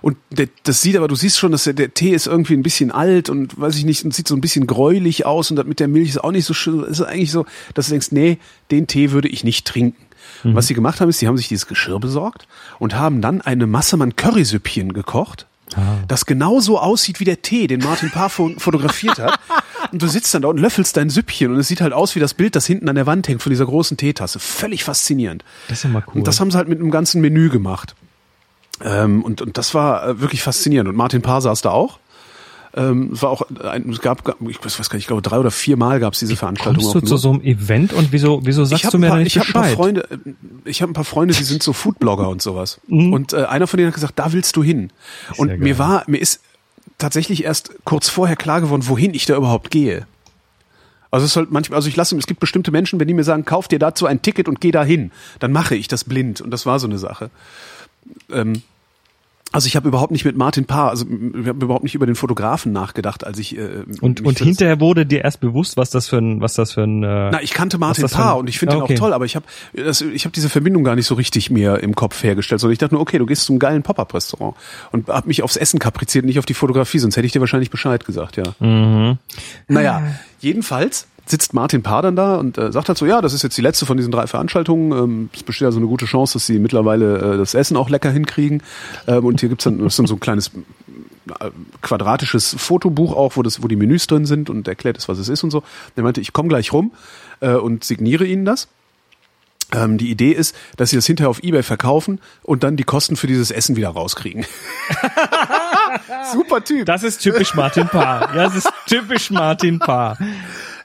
und der, das sieht aber, du siehst schon, dass der, der, Tee ist irgendwie ein bisschen alt und weiß ich nicht, und sieht so ein bisschen gräulich aus und mit der Milch ist auch nicht so schön. Ist eigentlich so, dass du denkst, nee, den Tee würde ich nicht trinken. Mhm. Was sie gemacht haben, ist, sie haben sich dieses Geschirr besorgt und haben dann eine Massemann Currysüppchen gekocht ah. das genauso aussieht wie der Tee, den Martin Paar fotografiert hat. Und du sitzt dann da und löffelst dein Süppchen und es sieht halt aus wie das Bild, das hinten an der Wand hängt von dieser großen Teetasse. Völlig faszinierend. Das ist ja mal cool. Und das haben sie halt mit einem ganzen Menü gemacht. Ähm, und, und das war äh, wirklich faszinierend. Und Martin Paar saß da auch. Ähm, es war auch ein, es gab, ich weiß gar nicht, ich glaube drei oder vier Mal gab es diese Veranstaltung. Kommst du zu so einem Event und wieso, wieso sagst du mir paar, nicht ich hab ein paar Freunde, Ich habe ein paar Freunde, die sind so Foodblogger und sowas. Mhm. Und äh, einer von denen hat gesagt, da willst du hin. Und Sehr mir geil. war, mir ist tatsächlich erst kurz vorher klar geworden, wohin ich da überhaupt gehe. Also es ist halt manchmal, also ich lasse, es gibt bestimmte Menschen, wenn die mir sagen, kauf dir dazu ein Ticket und geh dahin, dann mache ich das blind. Und das war so eine Sache. Ähm, also ich habe überhaupt nicht mit Martin Paar, also ich habe überhaupt nicht über den Fotografen nachgedacht, als ich äh, und und hinterher wurde dir erst bewusst, was das für ein was das für ein äh, Na, ich kannte Martin Paar und ich finde ja, okay. ihn auch toll, aber ich habe ich habe diese Verbindung gar nicht so richtig mir im Kopf hergestellt, sondern ich dachte nur, okay, du gehst zum geilen Pop-up Restaurant und habe mich aufs Essen kapriziert, nicht auf die Fotografie, sonst hätte ich dir wahrscheinlich Bescheid gesagt, ja. Mhm. Naja, jedenfalls sitzt Martin Paar dann da und äh, sagt halt so, ja, das ist jetzt die letzte von diesen drei Veranstaltungen. Ähm, es besteht also eine gute Chance, dass sie mittlerweile äh, das Essen auch lecker hinkriegen. Ähm, und hier gibt's dann, das ist dann so ein kleines äh, quadratisches Fotobuch auch, wo das, wo die Menüs drin sind und erklärt ist, was es ist und so. Der meinte, ich komme gleich rum äh, und signiere Ihnen das. Ähm, die Idee ist, dass sie das hinterher auf Ebay verkaufen und dann die Kosten für dieses Essen wieder rauskriegen. Super Typ. Das ist typisch Martin Paar. Ja, das ist typisch Martin Paar.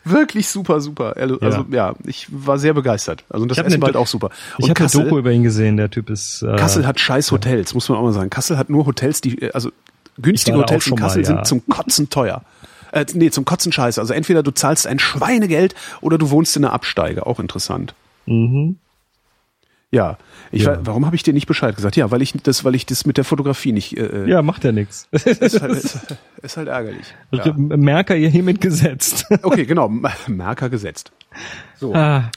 Wirklich super, super. Also ja, ja ich war sehr begeistert. Also das Essen war halt auch super. Und ich habe eine Doku über ihn gesehen, der Typ ist... Äh, Kassel hat scheiß Hotels, muss man auch mal sagen. Kassel hat nur Hotels, die... also günstige Hotels in Kassel mal, ja. sind zum Kotzen teuer. Äh, nee, zum Kotzen scheiße. Also entweder du zahlst ein Schweinegeld oder du wohnst in einer Absteige. Auch interessant. Mhm. Ja, ich ja. Weiß, warum habe ich dir nicht Bescheid gesagt? Ja, weil ich das, weil ich das mit der Fotografie nicht. Äh, äh ja, macht ja nichts. Ist, halt, ist, ist halt ärgerlich. Ja. Merker ihr hiermit gesetzt. Okay, genau, Merker gesetzt. So. Ah.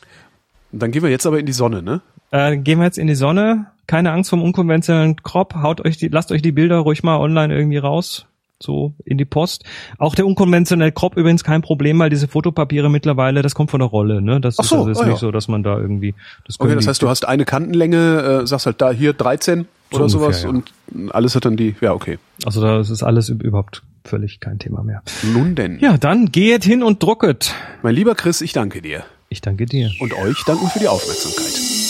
Dann gehen wir jetzt aber in die Sonne, ne? Äh, gehen wir jetzt in die Sonne. Keine Angst vom unkonventionellen Crop. Haut euch die, lasst euch die Bilder ruhig mal online irgendwie raus so in die Post. Auch der unkonventionelle Crop übrigens kein Problem, weil diese Fotopapiere mittlerweile, das kommt von der Rolle, ne? Das so, ist also ah, nicht ja. so, dass man da irgendwie das Okay, das heißt, du hast eine Kantenlänge, äh, sagst halt da hier 13 So oder ungefähr, sowas ja. und alles hat dann die, ja, okay. Also da ist alles üb- überhaupt völlig kein Thema mehr. Nun denn. Ja, dann geht hin und drucket. Mein lieber Chris, ich danke dir. Ich danke dir. Und euch danken für die Aufmerksamkeit.